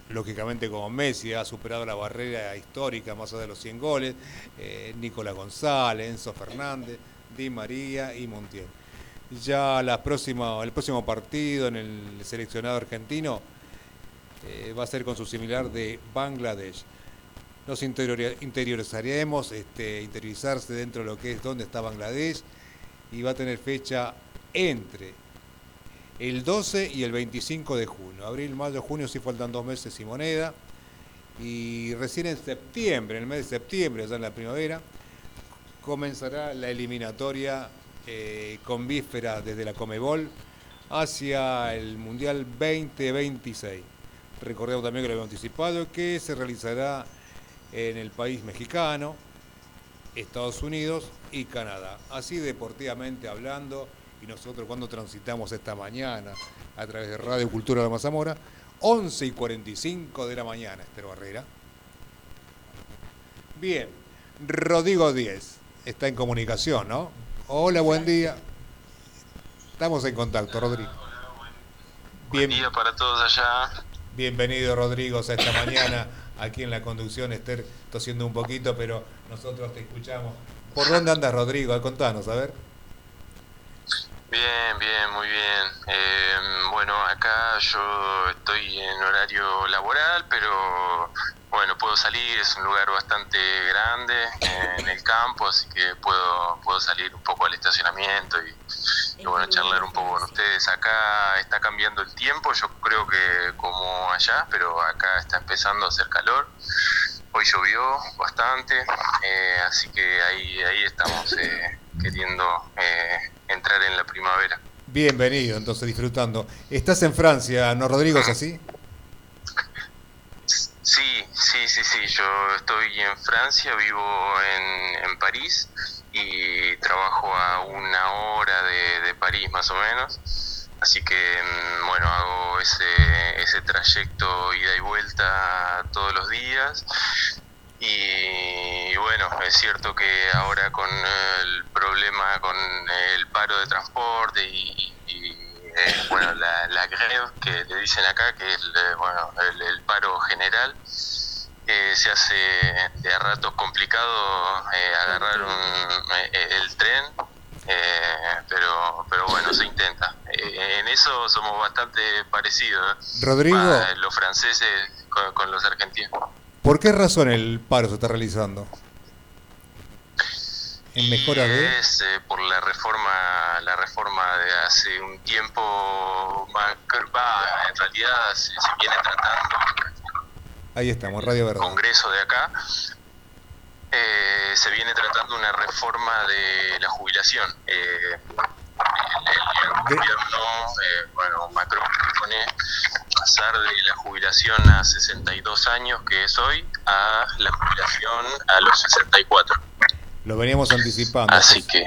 lógicamente como Messi ha superado la barrera histórica más allá de los 100 goles, eh, Nicolás González, Enzo Fernández, Di María y Montiel. Ya la próxima, el próximo partido en el seleccionado argentino eh, va a ser con su similar de Bangladesh. Nos interiori- interiorizaremos, este, interiorizarse dentro de lo que es dónde está Bangladesh y va a tener fecha entre el 12 y el 25 de junio. Abril, mayo, junio sí faltan dos meses y moneda. Y recién en septiembre, en el mes de septiembre, ya en la primavera, comenzará la eliminatoria eh, con víspera desde la Comebol hacia el Mundial 2026. Recordemos también que lo habíamos anticipado que se realizará en el país mexicano, Estados Unidos y Canadá. Así deportivamente hablando, y nosotros cuando transitamos esta mañana a través de Radio Cultura de Mazamora, 11 y 45 de la mañana, Esther Barrera. Bien, Rodrigo Díez está en comunicación, ¿no? Hola, buen día. Estamos en contacto, Rodrigo. Buen día para todos allá. Bienvenido, Rodrigo, a esta mañana aquí en la conducción. Esther tosiendo un poquito, pero nosotros te escuchamos. ¿Por dónde andas, Rodrigo? Contanos, a ver. Bien, bien, muy bien. Eh, bueno, acá yo estoy en horario laboral, pero bueno, puedo salir, es un lugar bastante grande eh, en el campo, así que puedo, puedo salir un poco al estacionamiento y, y bueno, charlar un poco con ustedes. Acá está cambiando el tiempo, yo creo que como allá, pero acá está empezando a hacer calor. Hoy llovió bastante, eh, así que ahí, ahí estamos eh, queriendo eh, entrar en la primavera. Bienvenido, entonces disfrutando. Estás en Francia, ¿no, Rodrigo? ¿Es así? Sí, sí, sí, sí. Yo estoy en Francia, vivo en, en París y trabajo a una hora de, París más o menos. Así que, mm, bueno, hago ese, ese trayecto ida y vuelta todos los días. Y, bueno, es cierto que ahora con el problema, con el paro de transporte y, eh, bueno, la, la greve que le dicen acá, que es eh, bueno, el paro general, se hace de a ratos complicado eh, agarrar eh, el tren, eh, pero, pero bueno, se intenta. en eso somos bastante parecidos. Rodrigo. los franceses con, los argentinos. ¿Por qué razón el paro se está realizando? ¿En mejora de? Es por la reforma, la reforma de hace un tiempo, más, en realidad se viene tratando Ahí estamos, Radio Verde. Congreso de acá, eh, se viene tratando una reforma de la jubilación. Eh, el, gobierno, eh, bueno, Macron propone pasar de la jubilación a 62 años, que es hoy, a la jubilación a los 64. Lo veníamos anticipando. Así que...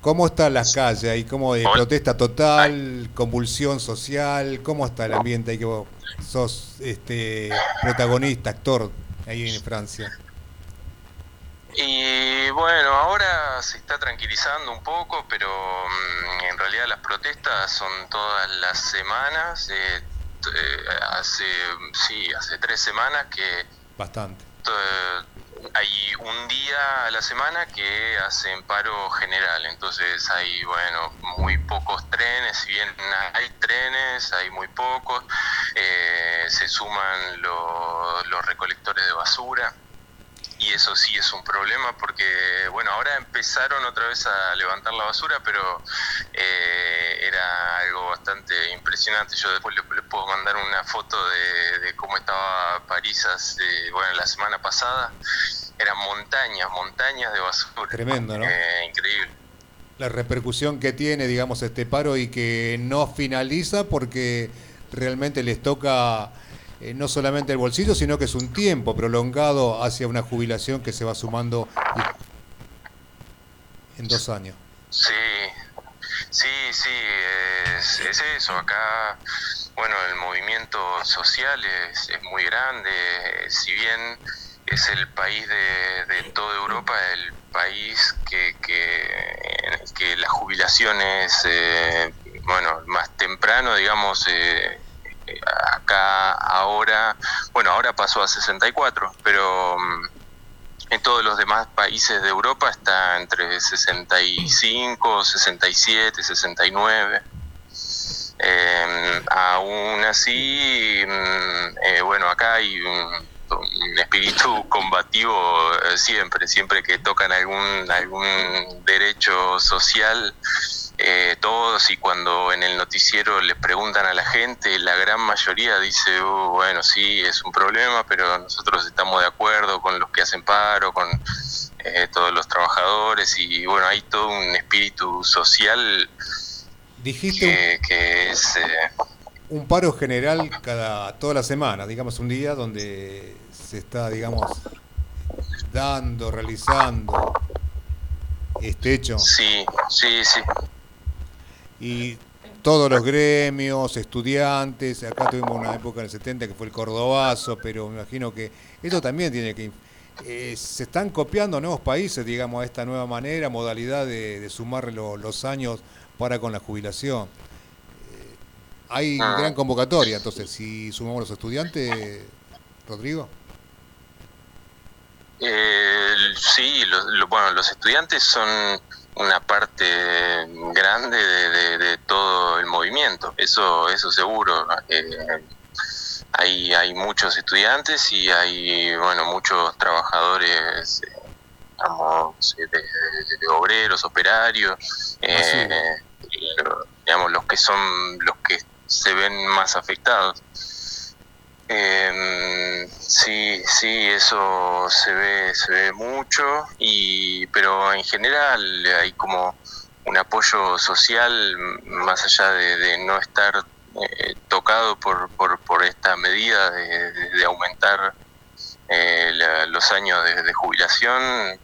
¿Cómo están las calles ahí? ¿Cómo de protesta total, convulsión social? ¿Cómo está el ambiente ahí que sos este protagonista, actor ahí en Francia. Y bueno, ahora se está tranquilizando un poco, pero mm, en realidad las protestas son todas las semanas. Eh, eh, hace, sí, hace tres semanas que... Bastante. hay un día a la semana que hacen paro general, entonces hay, bueno, muy pocos trenes, si bien hay trenes, hay muy pocos, eh, se suman los recolectores de basura y eso sí es un problema porque, bueno, ahora empezaron otra vez a levantar la basura, pero eh, era algo bastante impresionante. Yo después les, puedo mandar una foto de, cómo estaba París hace, bueno, la semana pasada. Eran montañas, montañas de basura. Tremendo, ¿no? Eh, increíble. La repercusión que tiene, digamos, este paro y que no finaliza porque realmente les toca eh, no solamente el bolsillo, sino que es un tiempo prolongado hacia una jubilación que se va sumando en dos años. Sí, sí, sí, es, eso. Acá, bueno, el movimiento social es, muy grande. Si bien es el país de, toda Europa, el país que, que, que la jubilación es, eh, bueno, más temprano, digamos, eh, acá ahora, bueno, ahora pasó a 64, pero mm, en todos los demás países de Europa está entre 65, 67, 69. aún así, mm, eh, bueno, acá hay un, espíritu combativo eh, siempre, siempre que tocan algún, algún derecho social eh, todos y cuando en el noticiero le preguntan a la gente, la gran mayoría dice, uh, bueno, sí, es un problema, pero nosotros estamos de acuerdo con los que hacen paro, con eh, todos los trabajadores y bueno, hay todo un espíritu social Dijiste que, es... Eh, un paro general cada toda la semana, digamos un día donde se está, digamos, dando, realizando este hecho. Sí, sí, sí y todos los gremios, estudiantes, acá tuvimos una época en el 70 que fue el Cordobazo, pero me imagino que eso también tiene que... Eh, se están copiando nuevos países, digamos, a esta nueva manera, modalidad de, sumar los años para con la jubilación. Eh, hay ah. gran convocatoria, entonces, si sumamos los estudiantes, Rodrigo. Eh, sí, bueno, los estudiantes son una parte grande de, todo el movimiento, eso, eso seguro. Eh, hay, hay muchos estudiantes y hay bueno muchos trabajadores de, obreros, operarios, eh, digamos los que son los que se ven más afectados. Eh, sí, sí, eso se ve, se ve mucho, y, pero en general hay como un apoyo social más allá de, no estar eh, tocado por, por, por, esta medida de, aumentar eh, los años de, jubilación.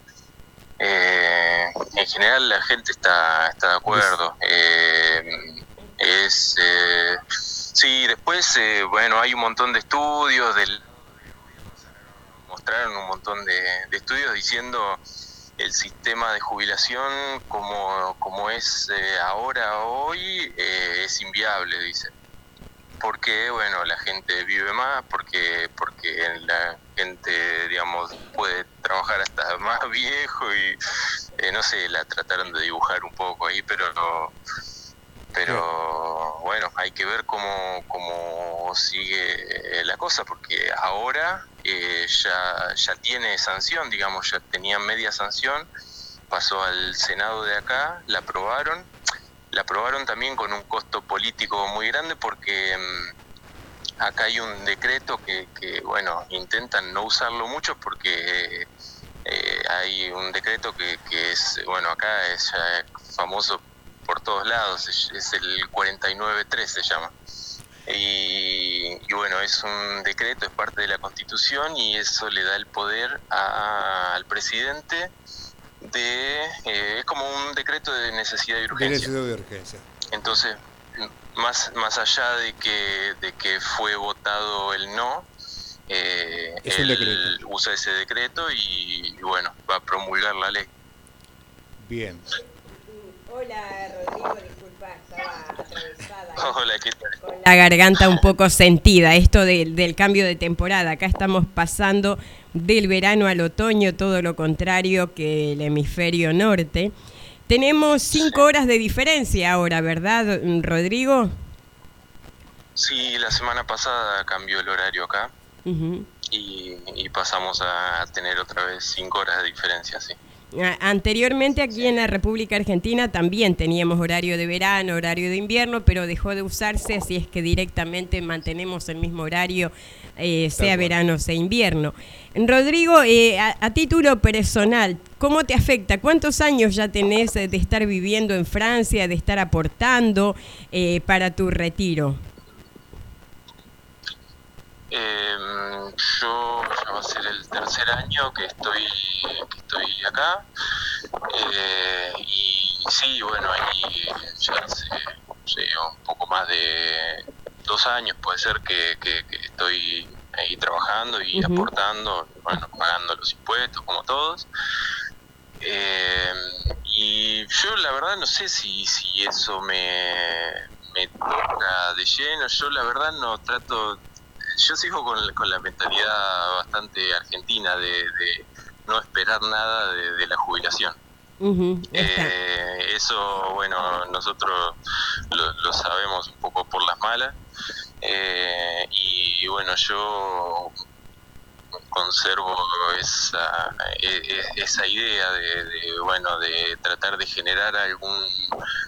Eh, en general la gente está, está de acuerdo. Eh, es eh, sí, después bueno hay un montón de estudios del mostraron un montón de, estudios diciendo el sistema de jubilación como, como es ahora hoy es inviable dicen. Porque bueno la gente vive más porque porque la gente digamos puede trabajar hasta más viejo y eh, no sé la trataron de dibujar un poco ahí pero no, pero bueno hay que ver cómo, cómo sigue la cosa porque ahora eh, ya ya tiene sanción digamos ya tenía media sanción pasó al senado de acá la aprobaron la aprobaron también con un costo político muy grande porque mm, acá hay un decreto que, bueno, intentan no usarlo mucho porque eh, hay un decreto que, es, bueno, acá es famoso por todos lados, es, el 49.3 se llama. Y, bueno, es un decreto, es parte de la Constitución y eso le da el poder al presidente de eh, es como un decreto de necesidad y urgencia. De urgencia. Entonces, más más allá de que de que fue votado el no, eh, él usa ese decreto y, bueno, va a promulgar la ley. Bien. Hola Rodrigo, disculpa, estaba atravesada. Hola, ¿qué tal? Con la garganta un poco sentida, esto del cambio de temporada. Acá estamos pasando del verano al otoño, todo lo contrario que el hemisferio norte. Tenemos cinco horas de diferencia ahora, ¿verdad, Rodrigo? Sí, la semana pasada cambió el horario acá y, y, pasamos a tener otra vez cinco horas de diferencia, sí. Anteriormente aquí en la República Argentina también teníamos horario de verano, horario de invierno, pero dejó de usarse, así es que directamente mantenemos el mismo horario, eh, sea verano, sea invierno. Rodrigo, eh, a, título personal, ¿cómo te afecta? ¿Cuántos años ya tenés de estar viviendo en Francia, de estar aportando eh, para tu retiro? Em, yo ya va a ser el tercer año que estoy, que estoy acá. Eh, y sí, bueno, ahí ya hace un poco más de dos años puede ser que, estoy ahí trabajando y aportando, bueno, pagando los impuestos como todos. Em, y yo la verdad no sé si, si eso me, me toca de lleno, yo la verdad no trato yo sigo con, la mentalidad bastante argentina de, no esperar nada de, la jubilación. Eh, eso, bueno, nosotros lo, sabemos un poco por las malas. Eh, y bueno, yo conservo esa, e, e, esa idea de, bueno de tratar de generar algún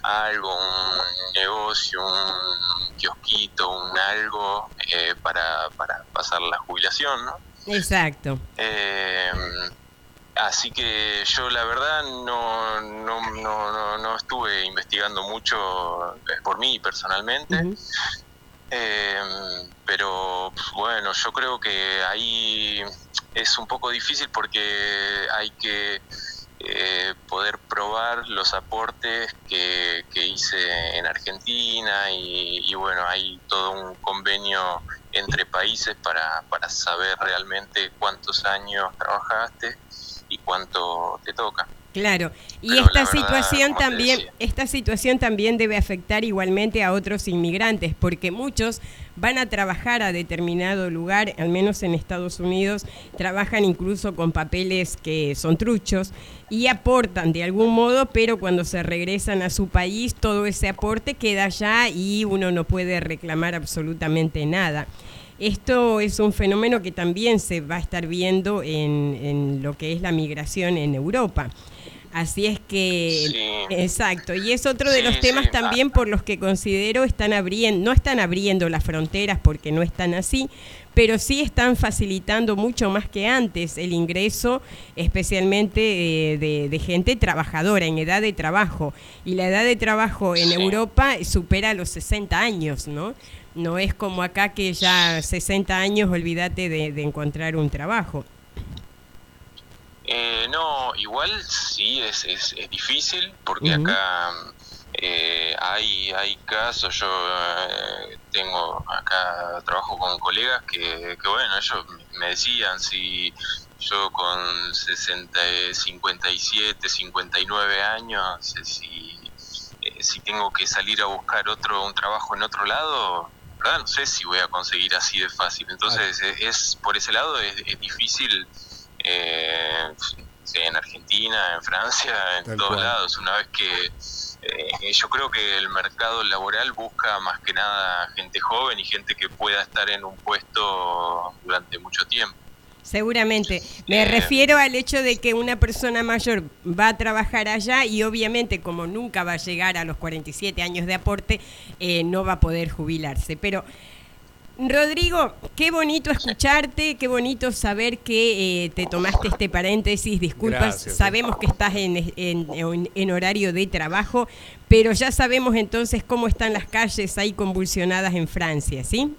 algo un negocio un kiosquito un algo eh, para, para pasar la jubilación no exacto. Eh, así que yo la verdad no no, no, no, estuve investigando mucho eh, por mí personalmente. Eh, pero bueno, yo creo que ahí es un poco difícil porque hay que eh, poder probar los aportes que, hice en Argentina y, bueno, hay todo un convenio entre países para, para saber realmente cuántos años trabajaste y cuánto te toca. Claro, y esta situación también, esta situación también debe afectar igualmente a otros inmigrantes, porque muchos van a trabajar a determinado lugar, al menos en Estados Unidos, trabajan incluso con papeles que son truchos y aportan de algún modo, pero cuando se regresan a su país, todo ese aporte queda allá y uno no puede reclamar absolutamente nada. Esto es un fenómeno que también se va a estar viendo en, en lo que es la migración en Europa. Así es que, exacto, y es otro de los temas también por los que considero están abriendo, no están abriendo las fronteras porque no están así, pero sí están facilitando mucho más que antes el ingreso, especialmente eh, de, gente trabajadora, en edad de trabajo. Y la edad de trabajo en Europa supera los 60 años, ¿no? No es como acá que ya 60 años, olvídate de encontrar un trabajo. Eh, no, igual sí es, es, es difícil porque acá eh, hay, hay casos, yo eh, tengo acá, trabajo con colegas que, que, bueno, ellos me decían si yo con 60, 57, 59 años, si, eh, si tengo que salir a buscar otro un trabajo en otro lado, ¿verdad? no sé si voy a conseguir así de fácil. Entonces es, por ese lado es, es difícil eh, en Argentina, en Francia, en todos lados. Una vez que eh, yo creo que el mercado laboral busca más que nada gente joven y gente que pueda estar en un puesto durante mucho tiempo. Seguramente. Me refiero al hecho de que una persona mayor va a trabajar allá y obviamente como nunca va a llegar a los 47 años de aporte, eh, no va a poder jubilarse. Pero Rodrigo, qué bonito escucharte, qué bonito saber que eh, te tomaste este paréntesis. Disculpas, sabemos que estás en, en, horario de trabajo, pero ya sabemos entonces cómo están las calles ahí convulsionadas en Francia, ¿sí?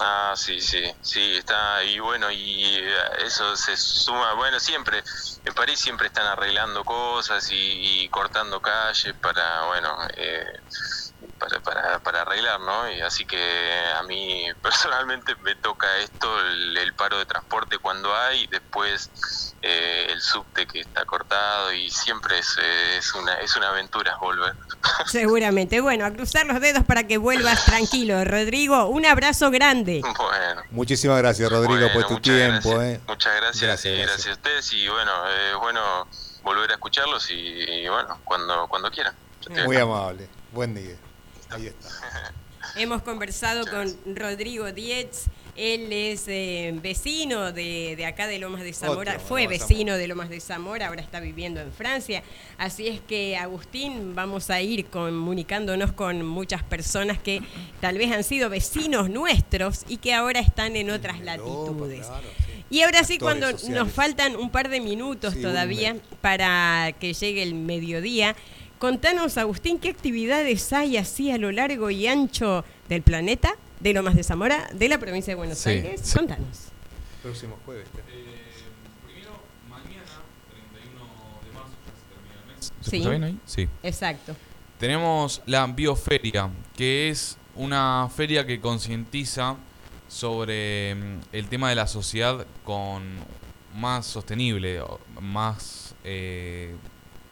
Ah, sí, sí, sí, está, y bueno, y eh, eso se suma, bueno, siempre, en París siempre están arreglando cosas y, cortando calles para, bueno, eh, para, para, para, arreglar, ¿no? Y así que a mí personalmente me toca esto, el, paro de transporte cuando hay, después eh, el subte que está cortado y siempre es, es, una, es una aventura volver. Seguramente. Bueno, a cruzar los dedos para que vuelvas tranquilo. Rodrigo, un abrazo grande. Bueno. Muchísimas gracias, Rodrigo, por tu tiempo. Eh. Muchas gracias, y gracias a ustedes y bueno, es bueno volver a escucharlos y, bueno, cuando, cuando quieran. Muy amable. Buen día. Ahí está. Hemos conversado con Rodrigo Dietz. Él es eh, vecino de, de, acá de Lomas de Zamora, fue vecino de Lomas de Zamora, ahora está viviendo en Francia. Así es que, Agustín, vamos a ir comunicándonos con muchas personas que tal vez han sido vecinos nuestros y que ahora están en otras latitudes. Y ahora sí, cuando nos faltan un par de minutos todavía para que llegue el mediodía, Contanos, Agustín, ¿qué actividades hay así a lo largo y ancho del planeta, de Lomas de Zamora, de la provincia de Buenos Aires? Contanos. Próximo jueves. Eh, primero, mañana, 31 de marzo, ya se termina el mes. ¿Se sí. bien ahí? Sí. Exacto. Tenemos la Bioferia, que es una feria que concientiza sobre mm, el tema de la sociedad con más sostenible, más eh,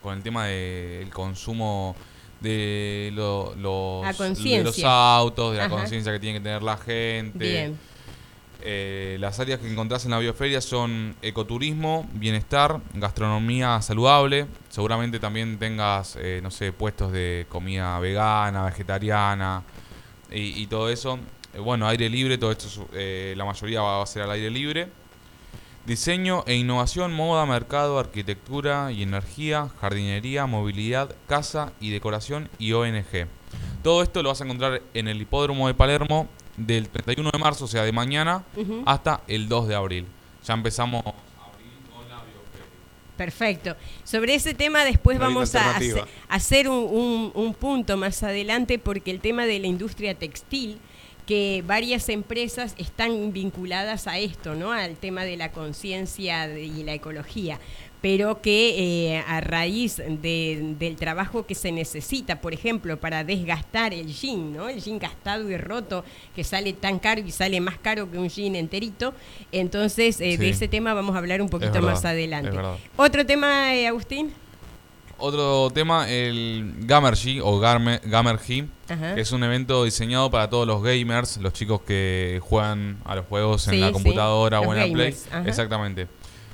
con el tema del consumo de, los, de los autos, de la conciencia que tiene que tener la gente. Eh, las áreas que encontrás en la bioferia son ecoturismo, bienestar, gastronomía saludable. Seguramente también tengas, eh, no sé, puestos de comida vegana, vegetariana y, todo eso. Eh, bueno, aire libre, todo esto, la mayoría va a ser al aire libre. Diseño e innovación, moda, mercado, arquitectura y energía, jardinería, movilidad, casa y decoración y ONG. Todo esto lo vas a encontrar en el hipódromo de Palermo del 31 de marzo, o sea, de mañana, hasta el 2 de abril. Ya empezamos Perfecto. Sobre ese tema después vamos a hacer, un, punto más adelante porque el tema de la industria textil que varias empresas están vinculadas a esto, ¿no? Al tema de la conciencia y la ecología pero que eh, a raíz del trabajo que se necesita, por ejemplo, para desgastar el jean, ¿no? el jean gastado y roto, que sale tan caro y sale más caro que un jean enterito, entonces eh, de ese tema vamos a hablar un poquito más adelante. ¿Otro tema, eh, Agustín? Otro tema, el Gamergy o Gamer, Gamergy, es un evento diseñado para todos los gamers, los chicos que juegan a los juegos en la computadora o en la Play. Exactamente.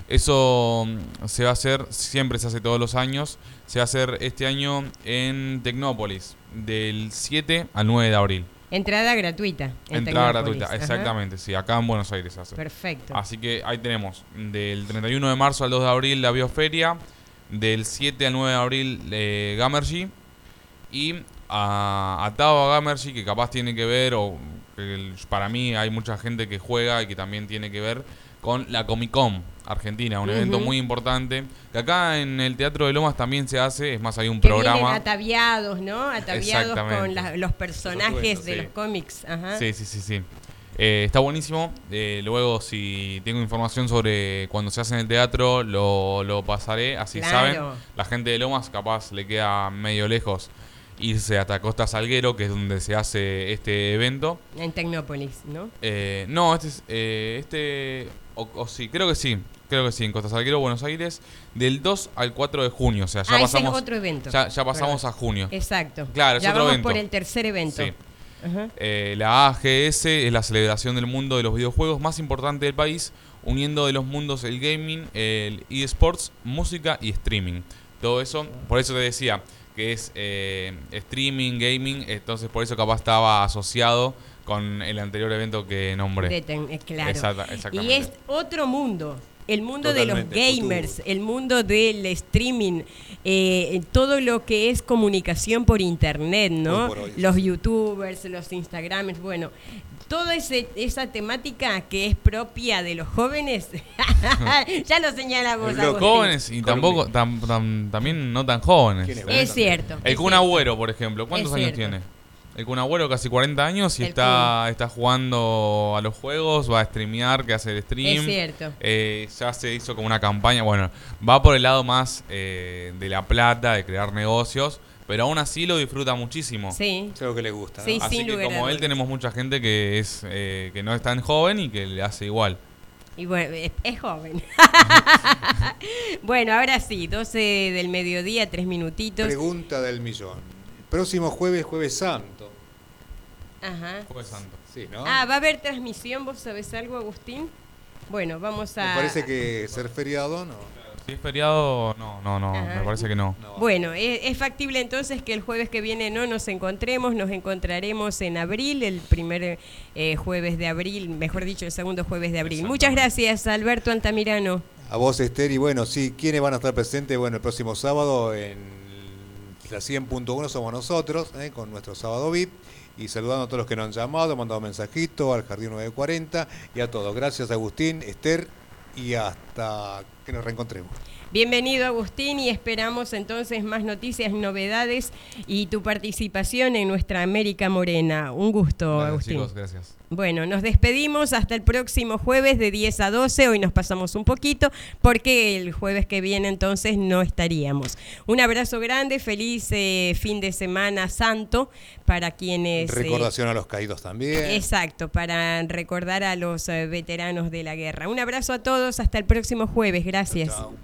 Eso mm, se va a hacer, siempre se hace todos los años, se va a hacer este año en Tecnópolis, del 7 al 9 de abril. Entrada gratuita. Entrada gratuita, exactamente, sí, acá en Buenos Aires se hace. Perfecto. Así que ahí tenemos, del 31 de marzo al 2 de abril la bioferia, del 7 al 9 de abril eh, Gamergy y a, a Gamergy que capaz tiene que ver o para mí hay mucha gente que juega y que también tiene que ver con la Comic Con Argentina, un evento muy importante que acá en el Teatro de Lomas también se hace, es más hay un programa ataviados, ¿no? Ataviados con los personajes de los cómics, Sí, sí, sí, sí. Eh, está buenísimo. Eh, luego, si tengo información sobre cuando se hace en el teatro, lo, lo pasaré. Así Claro. saben. La gente de Lomas, capaz le queda medio lejos irse hasta Costa Salguero, que es donde se hace este evento. En Tecnópolis, ¿no? Eh, no, este es. eh, este. O, o sí, creo que sí. Creo que sí, en Costa Salguero, Buenos Aires, del 2 al 4 de junio. O sea, ya ah, ese es pasamos. otro evento. Ya, ya pasamos Perdón. a junio. Exacto. Claro, es ya otro vamos evento. por el tercer evento. Sí. Eh, la AGS es la celebración del mundo de los videojuegos más importante del país, uniendo de los mundos el gaming, el eSports, música y streaming. Todo eso, por eso te decía que es eh, streaming, gaming, entonces por eso capaz estaba asociado con el anterior evento que nombré. Eh, claro. Exacta- y es otro mundo. El mundo Totalmente, de los gamers, el mundo del streaming, eh, todo lo que es comunicación por internet, ¿no? Hoy por hoy, los youtubers, los instagramers, bueno, toda ese- esa temática que es propia de los jóvenes, ya lo señalamos. Agustín. Jóvenes y tampoco, tam- tam- también no tan jóvenes. ¿Quién es? Es cierto. El Kun. Agüero, por ejemplo, ¿cuántos Es años cierto. tiene? El Kun Agüero casi 40 años y El está, está jugando a los juegos, va a streamear, que hace el stream. Es cierto. Eh, ya se hizo como una campaña, bueno, va por el lado más eh, de la plata, de crear negocios, pero aún así lo disfruta muchísimo. Sí. Es algo que le gusta. ¿no? Sí, Así sin que como él tenemos mucha gente que es eh, que no es tan joven y que le hace igual. Y bueno, es, es joven. bueno, ahora sí, 12 del mediodía, tres minutitos. Pregunta del millón. Próximo jueves, jueves santo. Ajá. Jueves Santo. Sí, ¿no? Ah, ¿va a haber transmisión? ¿Vos sabés algo, Agustín? Bueno, vamos a... Me parece que ser feriado no. Si es feriado, no, no, no, Ajá. me parece que no. no. Bueno, es, es factible entonces que el jueves que viene no nos encontremos, nos encontraremos en abril, el primer eh, jueves de abril, mejor dicho, el segundo jueves de abril. Muchas gracias, Alberto Altamirano. A vos, Esther, y bueno, sí, ¿quiénes van a estar presentes? Bueno, el próximo sábado en la 100.1 somos nosotros, ¿eh? con nuestro sábado VIP. Y saludando a todos los que nos han llamado, mandado mensajito al Jardín 940 y a todos. Gracias, Agustín, Esther, y hasta que nos reencontremos. Bienvenido Agustín y esperamos entonces más noticias, novedades y tu participación en nuestra América Morena. Un gusto, Gracias, Agustín. chicos, gracias. Bueno, nos despedimos hasta el próximo jueves de 10 a 12. Hoy nos pasamos un poquito porque el jueves que viene entonces no estaríamos. Un abrazo grande, feliz eh, fin de semana santo para quienes... eh, Recordación a los caídos también. Exacto, para recordar a los eh, veteranos de la guerra. Un abrazo a todos, hasta el próximo jueves. Gracias. Chao.